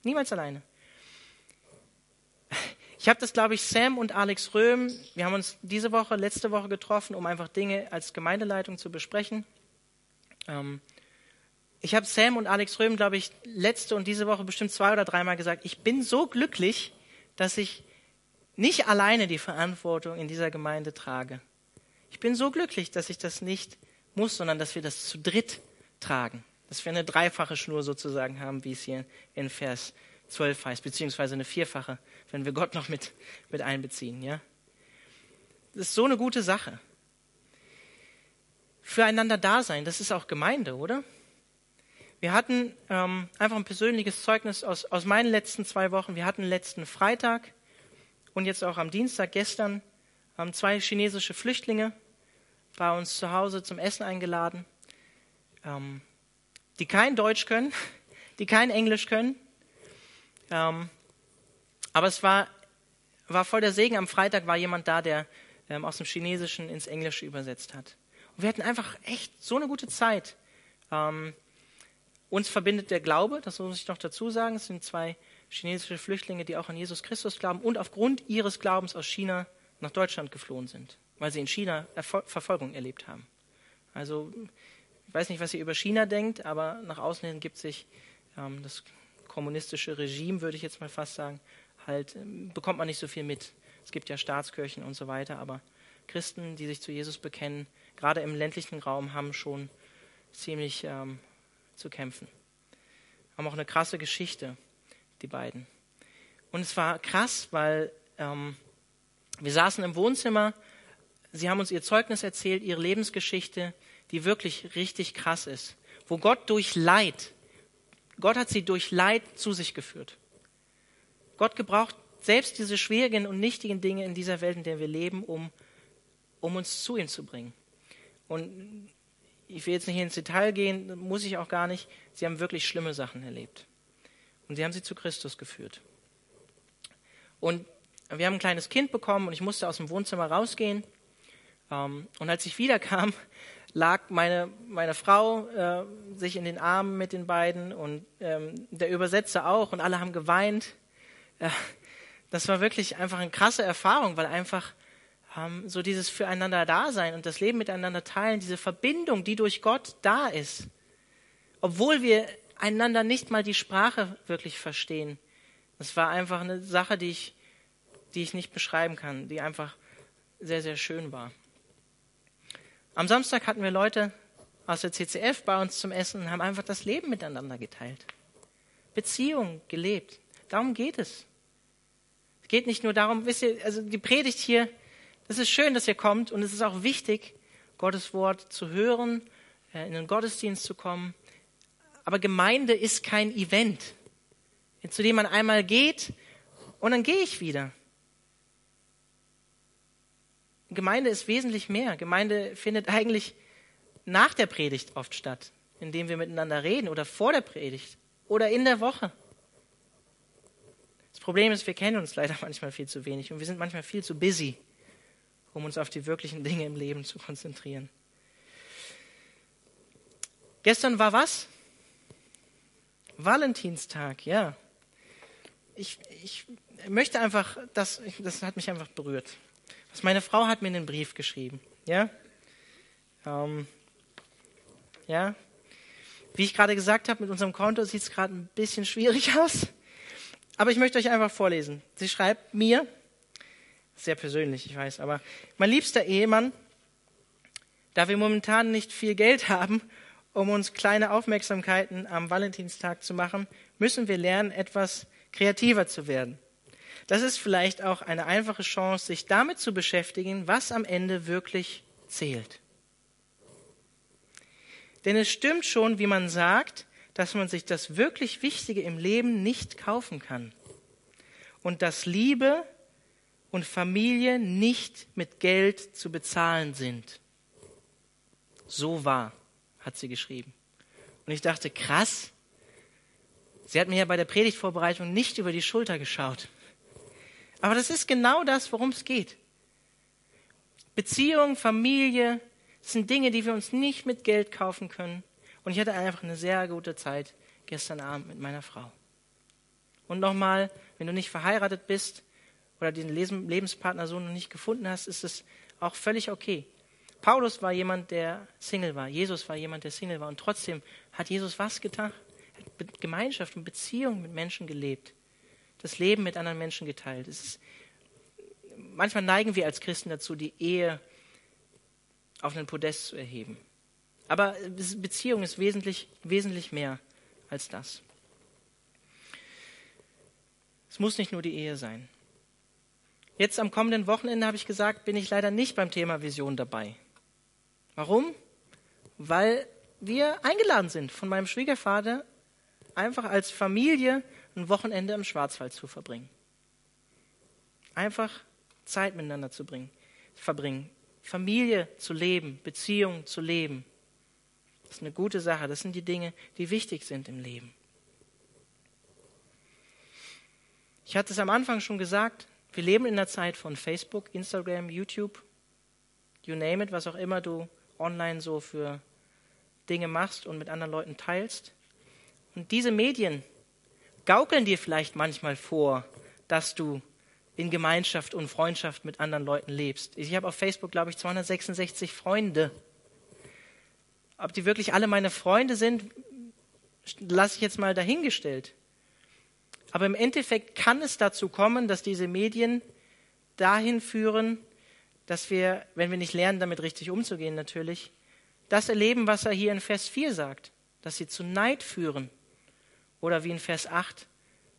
Niemals alleine. Ich habe das, glaube ich, Sam und Alex Röhm, wir haben uns diese Woche, letzte Woche getroffen, um einfach Dinge als Gemeindeleitung zu besprechen. Ähm, ich habe Sam und Alex Röhm, glaube ich, letzte und diese Woche bestimmt zwei oder dreimal gesagt, ich bin so glücklich, dass ich nicht alleine die Verantwortung in dieser Gemeinde trage. Ich bin so glücklich, dass ich das nicht muss, sondern dass wir das zu dritt tragen dass wir eine dreifache Schnur sozusagen haben, wie es hier in Vers 12 heißt, beziehungsweise eine vierfache, wenn wir Gott noch mit, mit einbeziehen. Ja? Das ist so eine gute Sache. Füreinander da sein, das ist auch Gemeinde, oder? Wir hatten ähm, einfach ein persönliches Zeugnis aus, aus meinen letzten zwei Wochen. Wir hatten letzten Freitag und jetzt auch am Dienstag gestern haben zwei chinesische Flüchtlinge bei uns zu Hause zum Essen eingeladen. Ähm, die kein Deutsch können, [laughs] die kein Englisch können. Ähm, aber es war, war voll der Segen. Am Freitag war jemand da, der ähm, aus dem Chinesischen ins Englische übersetzt hat. Und wir hatten einfach echt so eine gute Zeit. Ähm, uns verbindet der Glaube, das muss ich noch dazu sagen. Es sind zwei chinesische Flüchtlinge, die auch an Jesus Christus glauben und aufgrund ihres Glaubens aus China nach Deutschland geflohen sind, weil sie in China Erfol Verfolgung erlebt haben. Also ich weiß nicht, was ihr über China denkt, aber nach außen hin gibt sich ähm, das kommunistische Regime, würde ich jetzt mal fast sagen, halt, ähm, bekommt man nicht so viel mit. Es gibt ja Staatskirchen und so weiter, aber Christen, die sich zu Jesus bekennen, gerade im ländlichen Raum, haben schon ziemlich ähm, zu kämpfen. Haben auch eine krasse Geschichte, die beiden. Und es war krass, weil ähm, wir saßen im Wohnzimmer, sie haben uns ihr Zeugnis erzählt, ihre Lebensgeschichte, die wirklich richtig krass ist, wo Gott durch Leid, Gott hat sie durch Leid zu sich geführt. Gott gebraucht selbst diese schwierigen und nichtigen Dinge in dieser Welt, in der wir leben, um, um uns zu ihm zu bringen. Und ich will jetzt nicht ins Detail gehen, muss ich auch gar nicht. Sie haben wirklich schlimme Sachen erlebt. Und sie haben sie zu Christus geführt. Und wir haben ein kleines Kind bekommen und ich musste aus dem Wohnzimmer rausgehen. Ähm, und als ich wiederkam, [laughs] lag meine, meine Frau äh, sich in den Armen mit den beiden und ähm, der Übersetzer auch und alle haben geweint. Äh, das war wirklich einfach eine krasse Erfahrung, weil einfach ähm, so dieses Füreinander Dasein und das Leben miteinander teilen, diese Verbindung, die durch Gott da ist, obwohl wir einander nicht mal die Sprache wirklich verstehen. Das war einfach eine Sache, die ich, die ich nicht beschreiben kann, die einfach sehr, sehr schön war. Am Samstag hatten wir Leute aus der CCF bei uns zum Essen und haben einfach das Leben miteinander geteilt. Beziehung gelebt. Darum geht es. Es geht nicht nur darum, wisst ihr, also die Predigt hier, es ist schön, dass ihr kommt und es ist auch wichtig, Gottes Wort zu hören, äh, in den Gottesdienst zu kommen. Aber Gemeinde ist kein Event, zu dem man einmal geht und dann gehe ich wieder. Gemeinde ist wesentlich mehr. Gemeinde findet eigentlich nach der Predigt oft statt, indem wir miteinander reden oder vor der Predigt oder in der Woche. Das Problem ist, wir kennen uns leider [laughs] manchmal viel zu wenig und wir sind manchmal viel zu busy, um uns auf die wirklichen Dinge im Leben zu konzentrieren. Gestern war was? Valentinstag, ja. Ich, ich möchte einfach, das, das hat mich einfach berührt. Was meine Frau hat mir in den Brief geschrieben. Ja? Ähm, ja? Wie ich gerade gesagt habe, mit unserem Konto sieht es gerade ein bisschen schwierig [laughs] aus. Aber ich möchte euch einfach vorlesen. Sie schreibt mir, sehr persönlich, ich weiß, aber mein liebster Ehemann, da wir momentan nicht viel Geld haben, um uns kleine Aufmerksamkeiten am Valentinstag zu machen, müssen wir lernen, etwas kreativer zu werden. Das ist vielleicht auch eine einfache Chance, sich damit zu beschäftigen, was am Ende wirklich zählt. Denn es stimmt schon, wie man sagt, dass man sich das wirklich Wichtige im Leben nicht kaufen kann. Und dass Liebe und Familie nicht mit Geld zu bezahlen sind. So wahr, hat sie geschrieben. Und ich dachte, krass, sie hat mir ja bei der Predigtvorbereitung nicht über die Schulter geschaut. Aber das ist genau das, worum es geht. Beziehung, Familie sind Dinge, die wir uns nicht mit Geld kaufen können. Und ich hatte einfach eine sehr gute Zeit gestern Abend mit meiner Frau. Und nochmal, wenn du nicht verheiratet bist oder den Lebenspartner so noch nicht gefunden hast, ist es auch völlig okay. Paulus war jemand, der Single war. Jesus war jemand, der Single war. Und trotzdem hat Jesus was getan? Hat Gemeinschaft und Beziehung mit Menschen gelebt das Leben mit anderen Menschen geteilt. Ist, manchmal neigen wir als Christen dazu, die Ehe auf einen Podest zu erheben. Aber Beziehung ist wesentlich, wesentlich mehr als das. Es muss nicht nur die Ehe sein. Jetzt am kommenden Wochenende habe ich gesagt, bin ich leider nicht beim Thema Vision dabei. Warum? Weil wir eingeladen sind von meinem Schwiegervater, einfach als Familie ein Wochenende im Schwarzwald zu verbringen. Einfach Zeit miteinander zu bringen, verbringen. Familie zu leben, Beziehungen zu leben. Das ist eine gute Sache. Das sind die Dinge, die wichtig sind im Leben. Ich hatte es am Anfang schon gesagt, wir leben in einer Zeit von Facebook, Instagram, YouTube, you name it, was auch immer du online so für Dinge machst und mit anderen Leuten teilst. Und diese Medien gaukeln dir vielleicht manchmal vor, dass du in Gemeinschaft und Freundschaft mit anderen Leuten lebst. Ich habe auf Facebook, glaube ich, 266 Freunde. Ob die wirklich alle meine Freunde sind, lasse ich jetzt mal dahingestellt. Aber im Endeffekt kann es dazu kommen, dass diese Medien dahin führen, dass wir, wenn wir nicht lernen, damit richtig umzugehen natürlich, das erleben, was er hier in Vers 4 sagt, dass sie zu Neid führen oder wie in Vers 8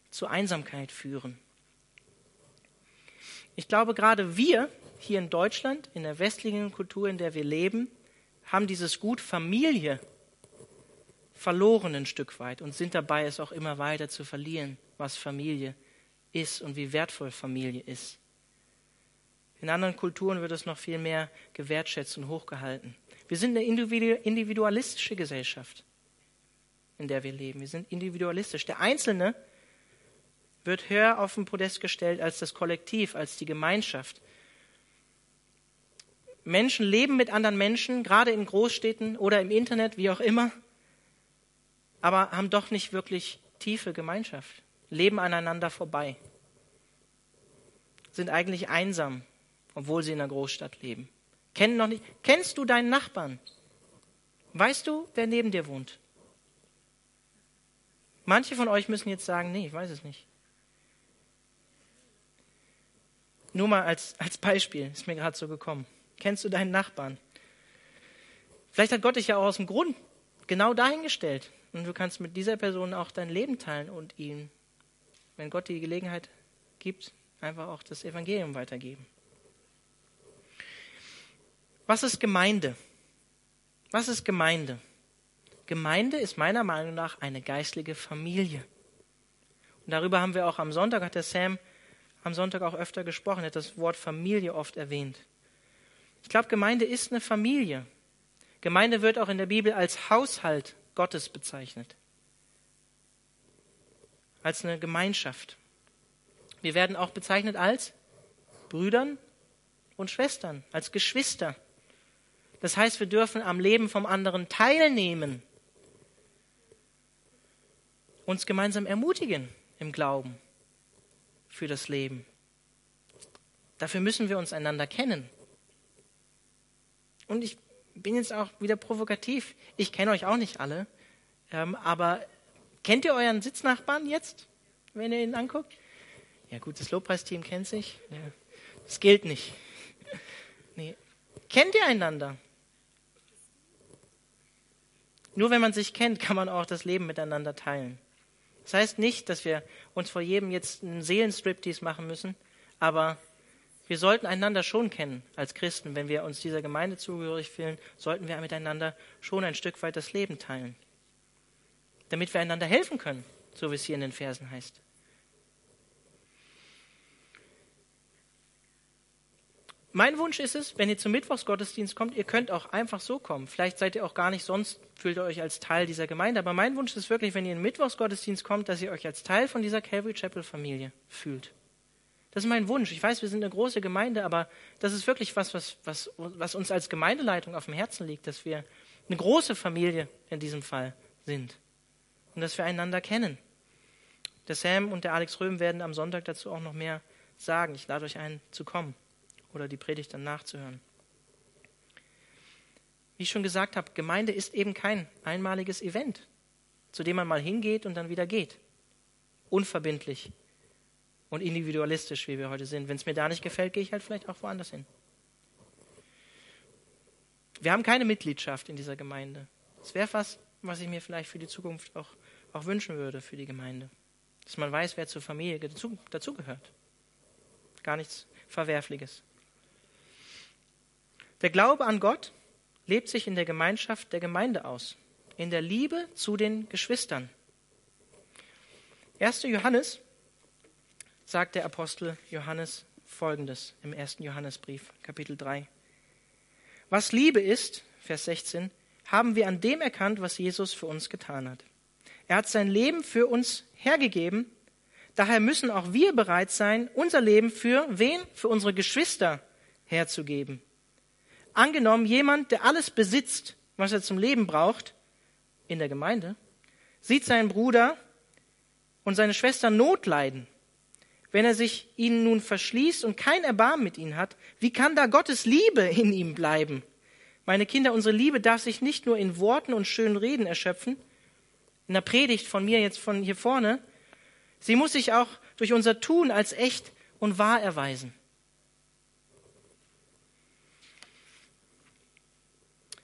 zu Einsamkeit führen. Ich glaube, gerade wir hier in Deutschland, in der westlichen Kultur, in der wir leben, haben dieses Gut Familie verloren ein Stück weit und sind dabei, es auch immer weiter zu verlieren, was Familie ist und wie wertvoll Familie ist. In anderen Kulturen wird es noch viel mehr gewertschätzt und hochgehalten. Wir sind eine individualistische Gesellschaft, in der wir leben. Wir sind individualistisch. Der Einzelne wird höher auf den Podest gestellt als das Kollektiv, als die Gemeinschaft. Menschen leben mit anderen Menschen, gerade in Großstädten oder im Internet, wie auch immer, aber haben doch nicht wirklich tiefe Gemeinschaft, leben aneinander vorbei, sind eigentlich einsam, obwohl sie in einer Großstadt leben. Kennen noch nicht. Kennst du deinen Nachbarn? Weißt du, wer neben dir wohnt? Manche von euch müssen jetzt sagen, nee, ich weiß es nicht. Nur mal als, als Beispiel, ist mir gerade so gekommen. Kennst du deinen Nachbarn? Vielleicht hat Gott dich ja auch aus dem Grund genau dahingestellt. Und du kannst mit dieser Person auch dein Leben teilen und ihm, wenn Gott die Gelegenheit gibt, einfach auch das Evangelium weitergeben. Was ist Gemeinde? Was ist Gemeinde? Gemeinde ist meiner Meinung nach eine geistliche Familie. Und darüber haben wir auch am Sonntag, hat der Sam am Sonntag auch öfter gesprochen, hat das Wort Familie oft erwähnt. Ich glaube, Gemeinde ist eine Familie. Gemeinde wird auch in der Bibel als Haushalt Gottes bezeichnet. Als eine Gemeinschaft. Wir werden auch bezeichnet als Brüdern und Schwestern, als Geschwister. Das heißt, wir dürfen am Leben vom anderen teilnehmen, uns gemeinsam ermutigen im Glauben für das Leben. Dafür müssen wir uns einander kennen. Und ich bin jetzt auch wieder provokativ. Ich kenne euch auch nicht alle, ähm, aber kennt ihr euren Sitznachbarn jetzt, wenn ihr ihn anguckt? Ja gut, das Lobpreisteam kennt sich. Ja, das gilt nicht. [laughs] Nee. Kennt ihr einander? Nur wenn man sich kennt, kann man auch das Leben miteinander teilen. Das heißt nicht, dass wir uns vor jedem jetzt einen Seelenstriptease machen müssen, aber wir sollten einander schon kennen als Christen. Wenn wir uns dieser Gemeinde zugehörig fühlen, sollten wir miteinander schon ein Stück weit das Leben teilen, damit wir einander helfen können, so wie es hier in den Versen heißt. Mein Wunsch ist es, wenn ihr zum Mittwochsgottesdienst kommt, ihr könnt auch einfach so kommen. Vielleicht seid ihr auch gar nicht sonst, fühlt ihr euch als Teil dieser Gemeinde. Aber mein Wunsch ist wirklich, wenn ihr in den Mittwochsgottesdienst kommt, dass ihr euch als Teil von dieser Calvary Chapel Familie fühlt. Das ist mein Wunsch. Ich weiß, wir sind eine große Gemeinde, aber das ist wirklich was, was, was, was uns als Gemeindeleitung auf dem Herzen liegt, dass wir eine große Familie in diesem Fall sind und dass wir einander kennen. Der Sam und der Alex Röhm werden am Sonntag dazu auch noch mehr sagen. Ich lade euch ein, zu kommen oder die Predigt dann nachzuhören. Wie ich schon gesagt habe, Gemeinde ist eben kein einmaliges Event, zu dem man mal hingeht und dann wieder geht. Unverbindlich und individualistisch, wie wir heute sind. Wenn es mir da nicht gefällt, gehe ich halt vielleicht auch woanders hin. Wir haben keine Mitgliedschaft in dieser Gemeinde. Das wäre was, was ich mir vielleicht für die Zukunft auch, auch wünschen würde für die Gemeinde. Dass man weiß, wer zur Familie dazu, dazugehört. Gar nichts Verwerfliches. Der Glaube an Gott lebt sich in der Gemeinschaft der Gemeinde aus, in der Liebe zu den Geschwistern. 1. Johannes sagt der Apostel Johannes folgendes im 1. Johannesbrief, Kapitel 3. Was Liebe ist, Vers 16, haben wir an dem erkannt, was Jesus für uns getan hat. Er hat sein Leben für uns hergegeben, daher müssen auch wir bereit sein, unser Leben für wen? Für unsere Geschwister herzugeben. Angenommen, jemand, der alles besitzt, was er zum Leben braucht, in der Gemeinde, sieht seinen Bruder und seine Schwester Not leiden. Wenn er sich ihnen nun verschließt und kein Erbarmen mit ihnen hat, wie kann da Gottes Liebe in ihm bleiben? Meine Kinder, unsere Liebe darf sich nicht nur in Worten und schönen Reden erschöpfen, in der Predigt von mir jetzt von hier vorne, sie muss sich auch durch unser Tun als echt und wahr erweisen.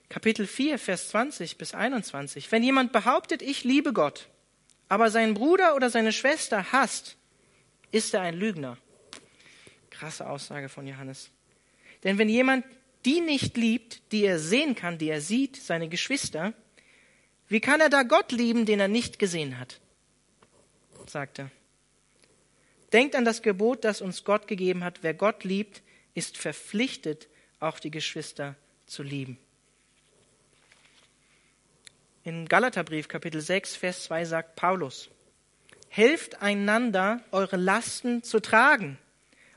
Kapitel 4, Vers 20 bis 21. Wenn jemand behauptet, ich liebe Gott, aber seinen Bruder oder seine Schwester hasst, ist er ein Lügner. Krasse Aussage von Johannes. Denn wenn jemand die nicht liebt, die er sehen kann, die er sieht, seine Geschwister, Wie kann er da Gott lieben, den er nicht gesehen hat? sagt er. Denkt an das Gebot, das uns Gott gegeben hat. Wer Gott liebt, ist verpflichtet, auch die Geschwister zu lieben. In Galaterbrief Kapitel 6, Vers 2 sagt Paulus, Helft einander, eure Lasten zu tragen.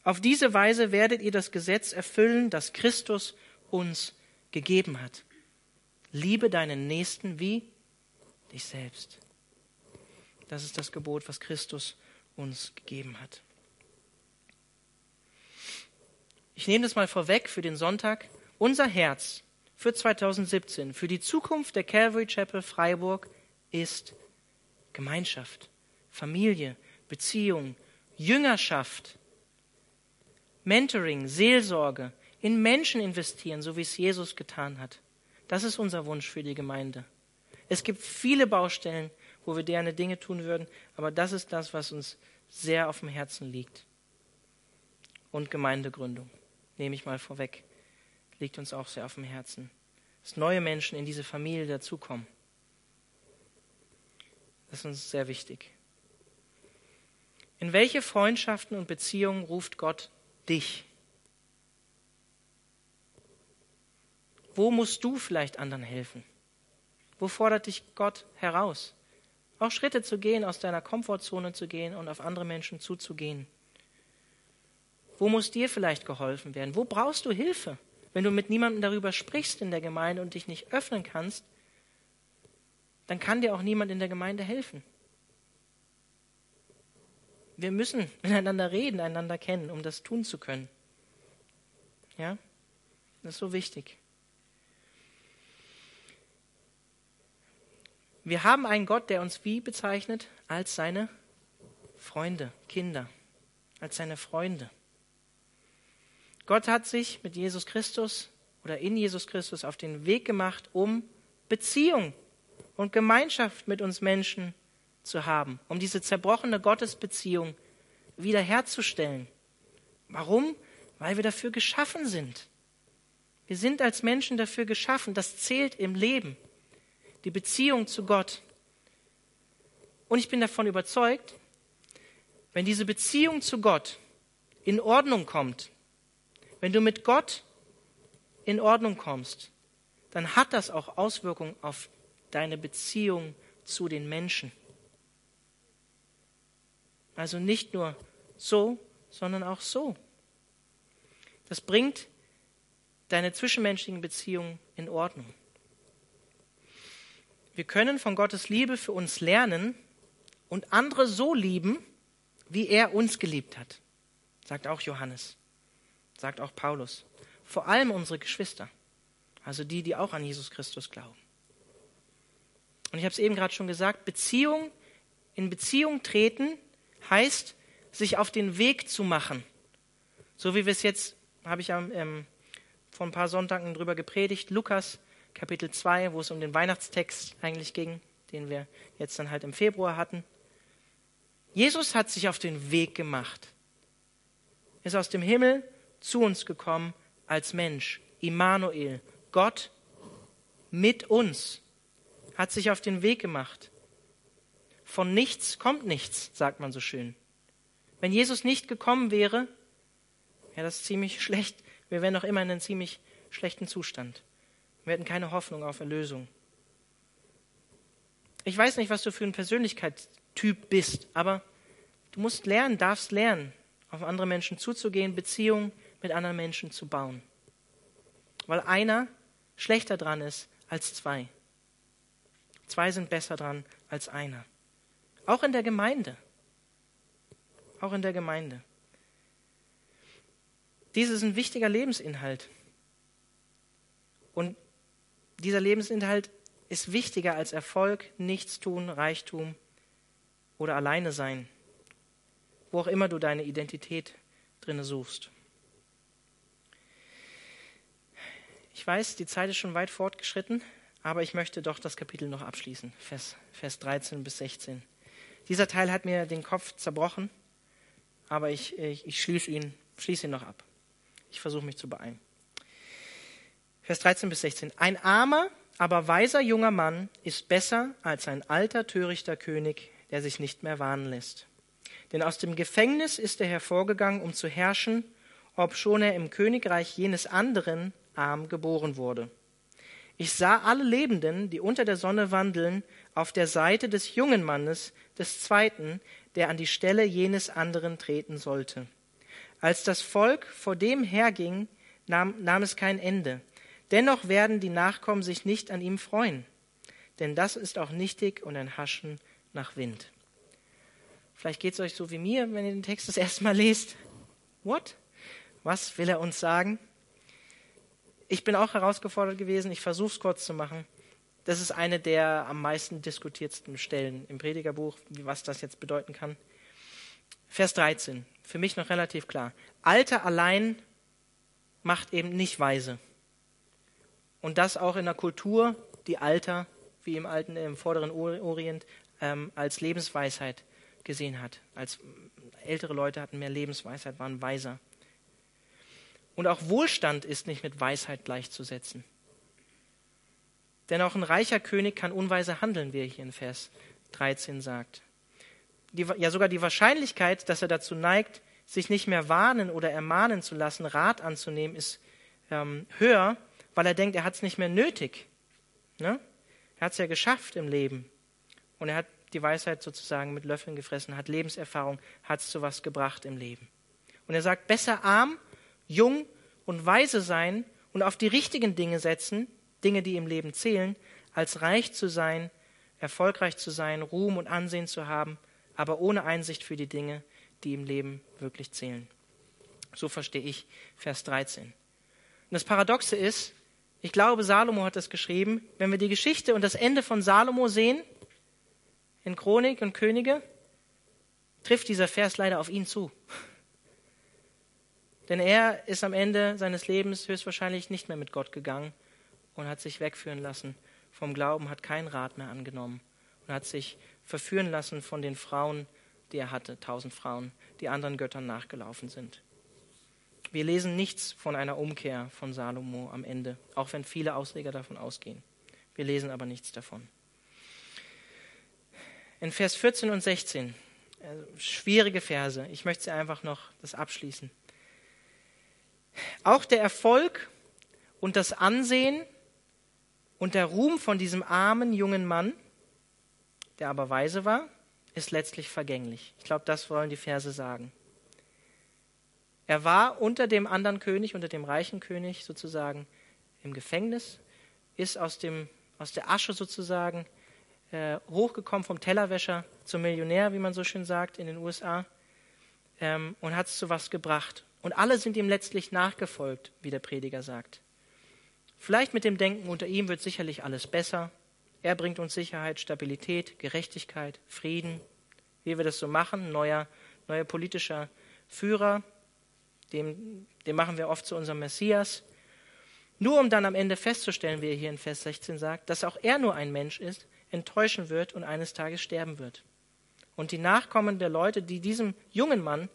Auf diese Weise werdet ihr das Gesetz erfüllen, das Christus uns gegeben hat. Liebe deinen Nächsten wie dich selbst. Das ist das Gebot, was Christus uns gegeben hat. Ich nehme das mal vorweg für den Sonntag. Unser Herz für 2017, für die Zukunft der Calvary Chapel Freiburg ist Gemeinschaft, Familie, Beziehung, Jüngerschaft, Mentoring, Seelsorge, in Menschen investieren, so wie es Jesus getan hat. Das ist unser Wunsch für die Gemeinde. Es gibt viele Baustellen, wo wir gerne Dinge tun würden, aber das ist das, was uns sehr auf dem Herzen liegt. Und Gemeindegründung, nehme ich mal vorweg, liegt uns auch sehr auf dem Herzen. Dass neue Menschen in diese Familie dazukommen. Das ist uns sehr wichtig. In welche Freundschaften und Beziehungen ruft Gott dich? Wo musst du vielleicht anderen helfen? Wo fordert dich Gott heraus? Auch Schritte zu gehen, aus deiner Komfortzone zu gehen und auf andere Menschen zuzugehen. Wo muss dir vielleicht geholfen werden? Wo brauchst du Hilfe? Wenn du mit niemandem darüber sprichst in der Gemeinde und dich nicht öffnen kannst, dann kann dir auch niemand in der Gemeinde helfen. Wir müssen [laughs] miteinander reden, einander kennen, um das tun zu können. Ja? Das ist so wichtig. Wir haben einen Gott, der uns wie bezeichnet? Als seine Freunde, Kinder, als seine Freunde. Gott hat sich mit Jesus Christus oder in Jesus Christus auf den Weg gemacht, um Beziehung und Gemeinschaft mit uns Menschen zu haben, um diese zerbrochene Gottesbeziehung wiederherzustellen. Warum? Weil wir dafür geschaffen sind. Wir sind als Menschen dafür geschaffen. Das zählt im Leben. Die Beziehung zu Gott. Und ich bin davon überzeugt, wenn diese Beziehung zu Gott in Ordnung kommt, wenn du mit Gott in Ordnung kommst, dann hat das auch Auswirkungen auf deine Beziehung zu den Menschen. Also nicht nur so, sondern auch so. Das bringt deine zwischenmenschlichen Beziehungen in Ordnung. Wir können von Gottes Liebe für uns lernen und andere so lieben, wie er uns geliebt hat, sagt auch Johannes, sagt auch Paulus. Vor allem unsere Geschwister, also die, die auch an Jesus Christus glauben. Und ich habe es eben gerade schon gesagt, Beziehung, in Beziehung treten heißt, sich auf den Weg zu machen. So wie wir es jetzt, habe ich ähm, vor ein paar Sonntagen drüber gepredigt, Lukas Kapitel 2, wo es um den Weihnachtstext eigentlich ging, den wir jetzt dann halt im Februar hatten. Jesus hat sich auf den Weg gemacht, ist aus dem Himmel zu uns gekommen als Mensch, Immanuel, Gott mit uns, hat sich auf den Weg gemacht. Von nichts kommt nichts, sagt man so schön. Wenn Jesus nicht gekommen wäre, wäre das ziemlich [laughs] schlecht. Wir wären noch immer in einem ziemlich schlechten Zustand. Wir hätten keine Hoffnung auf Erlösung. Ich weiß nicht, was du für ein Persönlichkeitstyp bist, aber du musst lernen, darfst lernen, auf andere Menschen zuzugehen, Beziehungen mit anderen Menschen zu bauen. Weil einer schlechter dran ist als zwei. Zwei sind besser dran als einer. Auch in der Gemeinde. Auch in der Gemeinde. Dies ist ein wichtiger Lebensinhalt. Und dieser Lebensinhalt ist wichtiger als Erfolg, Nichtstun, Reichtum oder alleine sein, wo auch immer du deine Identität drinne suchst. Ich weiß, die Zeit ist schon weit fortgeschritten, aber ich möchte doch das Kapitel noch abschließen, Vers, Vers 13 bis 16. Dieser Teil hat mir den Kopf zerbrochen, aber ich, ich, ich schließe ihn, schließe ihn noch ab. Ich versuche mich zu beeilen. Vers 13 bis 16. Ein Armer aber weiser junger Mann ist besser als ein alter, törichter König, der sich nicht mehr warnen lässt. Denn aus dem Gefängnis ist er hervorgegangen, um zu herrschen, obschon er im Königreich jenes anderen arm geboren wurde. Ich sah alle Lebenden, die unter der Sonne wandeln, auf der Seite des jungen Mannes, des Zweiten, der an die Stelle jenes anderen treten sollte. Als das Volk vor dem herging, nahm, nahm es kein Ende. Dennoch werden die Nachkommen sich nicht an ihm freuen, denn das ist auch nichtig und ein Haschen nach Wind. Vielleicht geht es euch so wie mir, wenn ihr den Text das erste Mal lest. What? Was will er uns sagen? Ich bin auch herausgefordert gewesen. Ich versuche es kurz zu machen. Das ist eine der am meisten diskutiertsten Stellen im Predigerbuch, was das jetzt bedeuten kann. Vers 13. Für mich noch relativ klar. Alter allein macht eben nicht weise. Und das auch in einer Kultur, die Alter, wie im alten, im vorderen Orient, ähm, als Lebensweisheit gesehen hat. Als ältere Leute hatten mehr Lebensweisheit, waren weiser. Und auch Wohlstand ist nicht mit Weisheit gleichzusetzen. Denn auch ein reicher König kann unweise handeln, wie er hier in Vers 13 sagt. Die, ja, sogar die Wahrscheinlichkeit, dass er dazu neigt, sich nicht mehr warnen oder ermahnen zu lassen, Rat anzunehmen, ist ähm, höher, weil er denkt, er hat es nicht mehr nötig. Ne? Er hat es ja geschafft im Leben. Und er hat die Weisheit sozusagen mit Löffeln gefressen, hat Lebenserfahrung, hat es zu was gebracht im Leben. Und er sagt, besser arm, jung und weise sein und auf die richtigen Dinge setzen, Dinge, die im Leben zählen, als reich zu sein, erfolgreich zu sein, Ruhm und Ansehen zu haben, aber ohne Einsicht für die Dinge, die im Leben wirklich zählen. So verstehe ich Vers 13. Und das Paradoxe ist, ich glaube, Salomo hat das geschrieben, wenn wir die Geschichte und das Ende von Salomo sehen, in Chronik und Könige, trifft dieser Vers leider auf ihn zu. Denn er ist am Ende seines Lebens höchstwahrscheinlich nicht mehr mit Gott gegangen und hat sich wegführen lassen vom Glauben, hat keinen Rat mehr angenommen und hat sich verführen lassen von den Frauen, die er hatte, tausend Frauen, die anderen Göttern nachgelaufen sind. Wir lesen nichts von einer Umkehr von Salomo am Ende, auch wenn viele Ausleger davon ausgehen. Wir lesen aber nichts davon. In Vers 14 und 16, also schwierige Verse, ich möchte sie einfach noch das abschließen. Auch der Erfolg und das Ansehen und der Ruhm von diesem armen jungen Mann, der aber weise war, ist letztlich vergänglich. Ich glaube, das wollen die Verse sagen. Er war unter dem anderen König, unter dem reichen König sozusagen im Gefängnis, ist aus, dem, aus der Asche sozusagen äh, hochgekommen vom Tellerwäscher zum Millionär, wie man so schön sagt, in den USA ähm, und hat es zu was gebracht. Und alle sind ihm letztlich nachgefolgt, wie der Prediger sagt. Vielleicht mit dem Denken, unter ihm wird sicherlich alles besser. Er bringt uns Sicherheit, Stabilität, Gerechtigkeit, Frieden. Wie wir das so machen, neuer, neuer politischer Führer, dem, dem machen wir oft zu unserem Messias. Nur um dann am Ende festzustellen, wie er hier in Vers 16 sagt, dass auch er nur ein Mensch ist, enttäuschen wird und eines Tages sterben wird. Und die Nachkommen der Leute, die diesem jungen Mann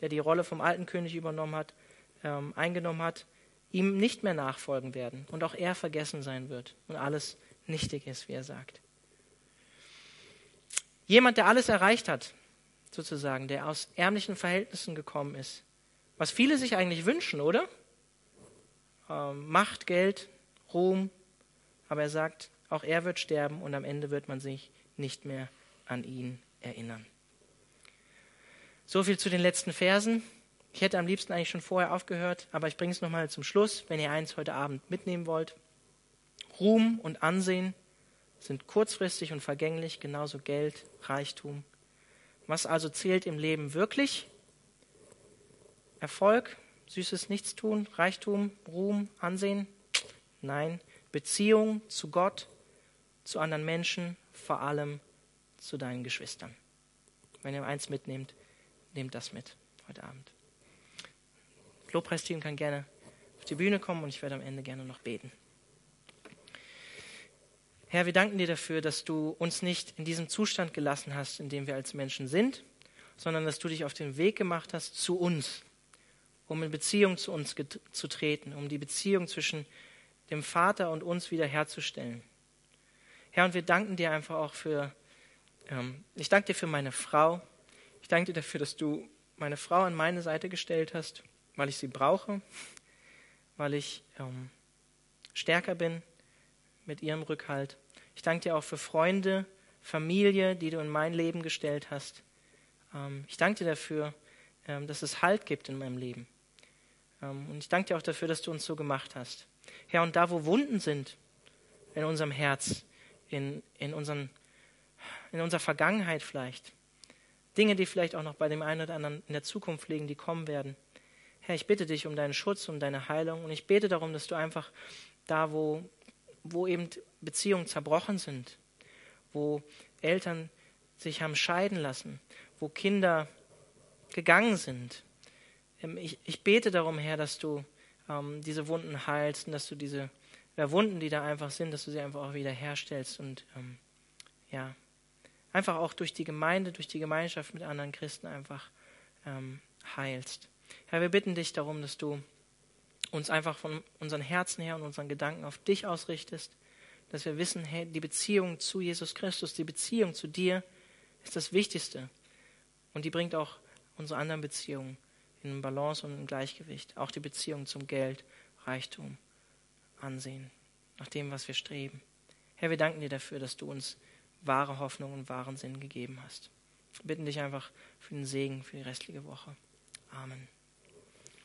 der die Rolle vom alten König übernommen hat, ähm, eingenommen hat, ihm nicht mehr nachfolgen werden und auch er vergessen sein wird und alles nichtig ist, wie er sagt. Jemand, der alles erreicht hat, sozusagen, der aus ärmlichen Verhältnissen gekommen ist, was viele sich eigentlich wünschen, oder? Ähm, Macht, Geld, Ruhm, aber er sagt, auch er wird sterben und am Ende wird man sich nicht mehr an ihn erinnern. So viel zu den letzten Versen. Ich hätte am liebsten eigentlich schon vorher aufgehört, aber ich bringe es nochmal zum Schluss, wenn ihr eins heute Abend mitnehmen wollt. Ruhm und Ansehen sind kurzfristig und vergänglich, genauso Geld, Reichtum. Was also zählt im Leben wirklich? Erfolg, süßes Nichtstun, Reichtum, Ruhm, Ansehen? Nein, Beziehung zu Gott, zu anderen Menschen, vor allem zu deinen Geschwistern. Wenn ihr eins mitnehmt, nehmt das mit heute Abend. Lobpreisteam kann gerne auf die Bühne kommen und ich werde am Ende gerne noch beten. Herr, wir danken dir dafür, dass du uns nicht in diesem Zustand gelassen hast, in dem wir als Menschen sind, sondern dass du dich auf den Weg gemacht hast zu uns, um in Beziehung zu uns zu treten, um die Beziehung zwischen dem Vater und uns wiederherzustellen. Herr, und wir danken dir einfach auch für, ähm, ich danke dir für meine Frau. Ich danke dir dafür, dass du meine Frau an meine Seite gestellt hast, weil ich sie brauche, weil ich ähm, stärker bin mit ihrem Rückhalt. Ich danke dir auch für Freunde, Familie, die du in mein Leben gestellt hast. Ähm, ich danke dir dafür, ähm, dass es Halt gibt in meinem Leben. Ähm, und ich danke dir auch dafür, dass du uns so gemacht hast. Herr, und da, wo Wunden sind in unserem Herz, in, in, unseren, in unserer Vergangenheit vielleicht, Dinge, die vielleicht auch noch bei dem einen oder anderen in der Zukunft liegen, die kommen werden. Herr, ich bitte dich um deinen Schutz, um deine Heilung und ich bete darum, dass du einfach da, wo, wo eben Beziehungen zerbrochen sind, wo Eltern sich haben scheiden lassen, wo Kinder gegangen sind. Ähm, ich, ich bete darum, Herr, dass du ähm, diese Wunden heilst und dass du diese ja, Wunden, die da einfach sind, dass du sie einfach auch wieder herstellst und ähm, ja, einfach auch durch die Gemeinde, durch die Gemeinschaft mit anderen Christen einfach ähm, heilst. Herr, wir bitten dich darum, dass du uns einfach von unseren Herzen her und unseren Gedanken auf dich ausrichtest, dass wir wissen, hey, die Beziehung zu Jesus Christus, die Beziehung zu dir ist das Wichtigste. Und die bringt auch unsere anderen Beziehungen in Balance und in Gleichgewicht. Auch die Beziehung zum Geld, Reichtum, Ansehen, nach dem, was wir streben. Herr, wir danken dir dafür, dass du uns wahre Hoffnung und wahren Sinn gegeben hast. Wir bitten dich einfach für den Segen für die restliche Woche. Amen.